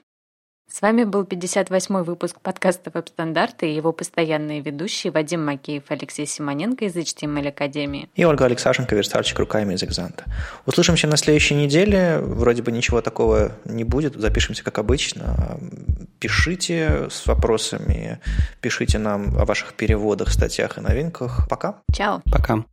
С вами был 58-й выпуск подкаста «Веб-стандарты» и его постоянные ведущие Вадим Макеев, Алексей Симоненко из HTML Академии. И Ольга Алексашенко, верстальщик руками из Экзанта. Услышимся на следующей неделе. Вроде бы ничего такого не будет. Запишемся, как обычно. Пишите с вопросами, пишите нам о ваших переводах, статьях и новинках. Пока. Чао. Пока.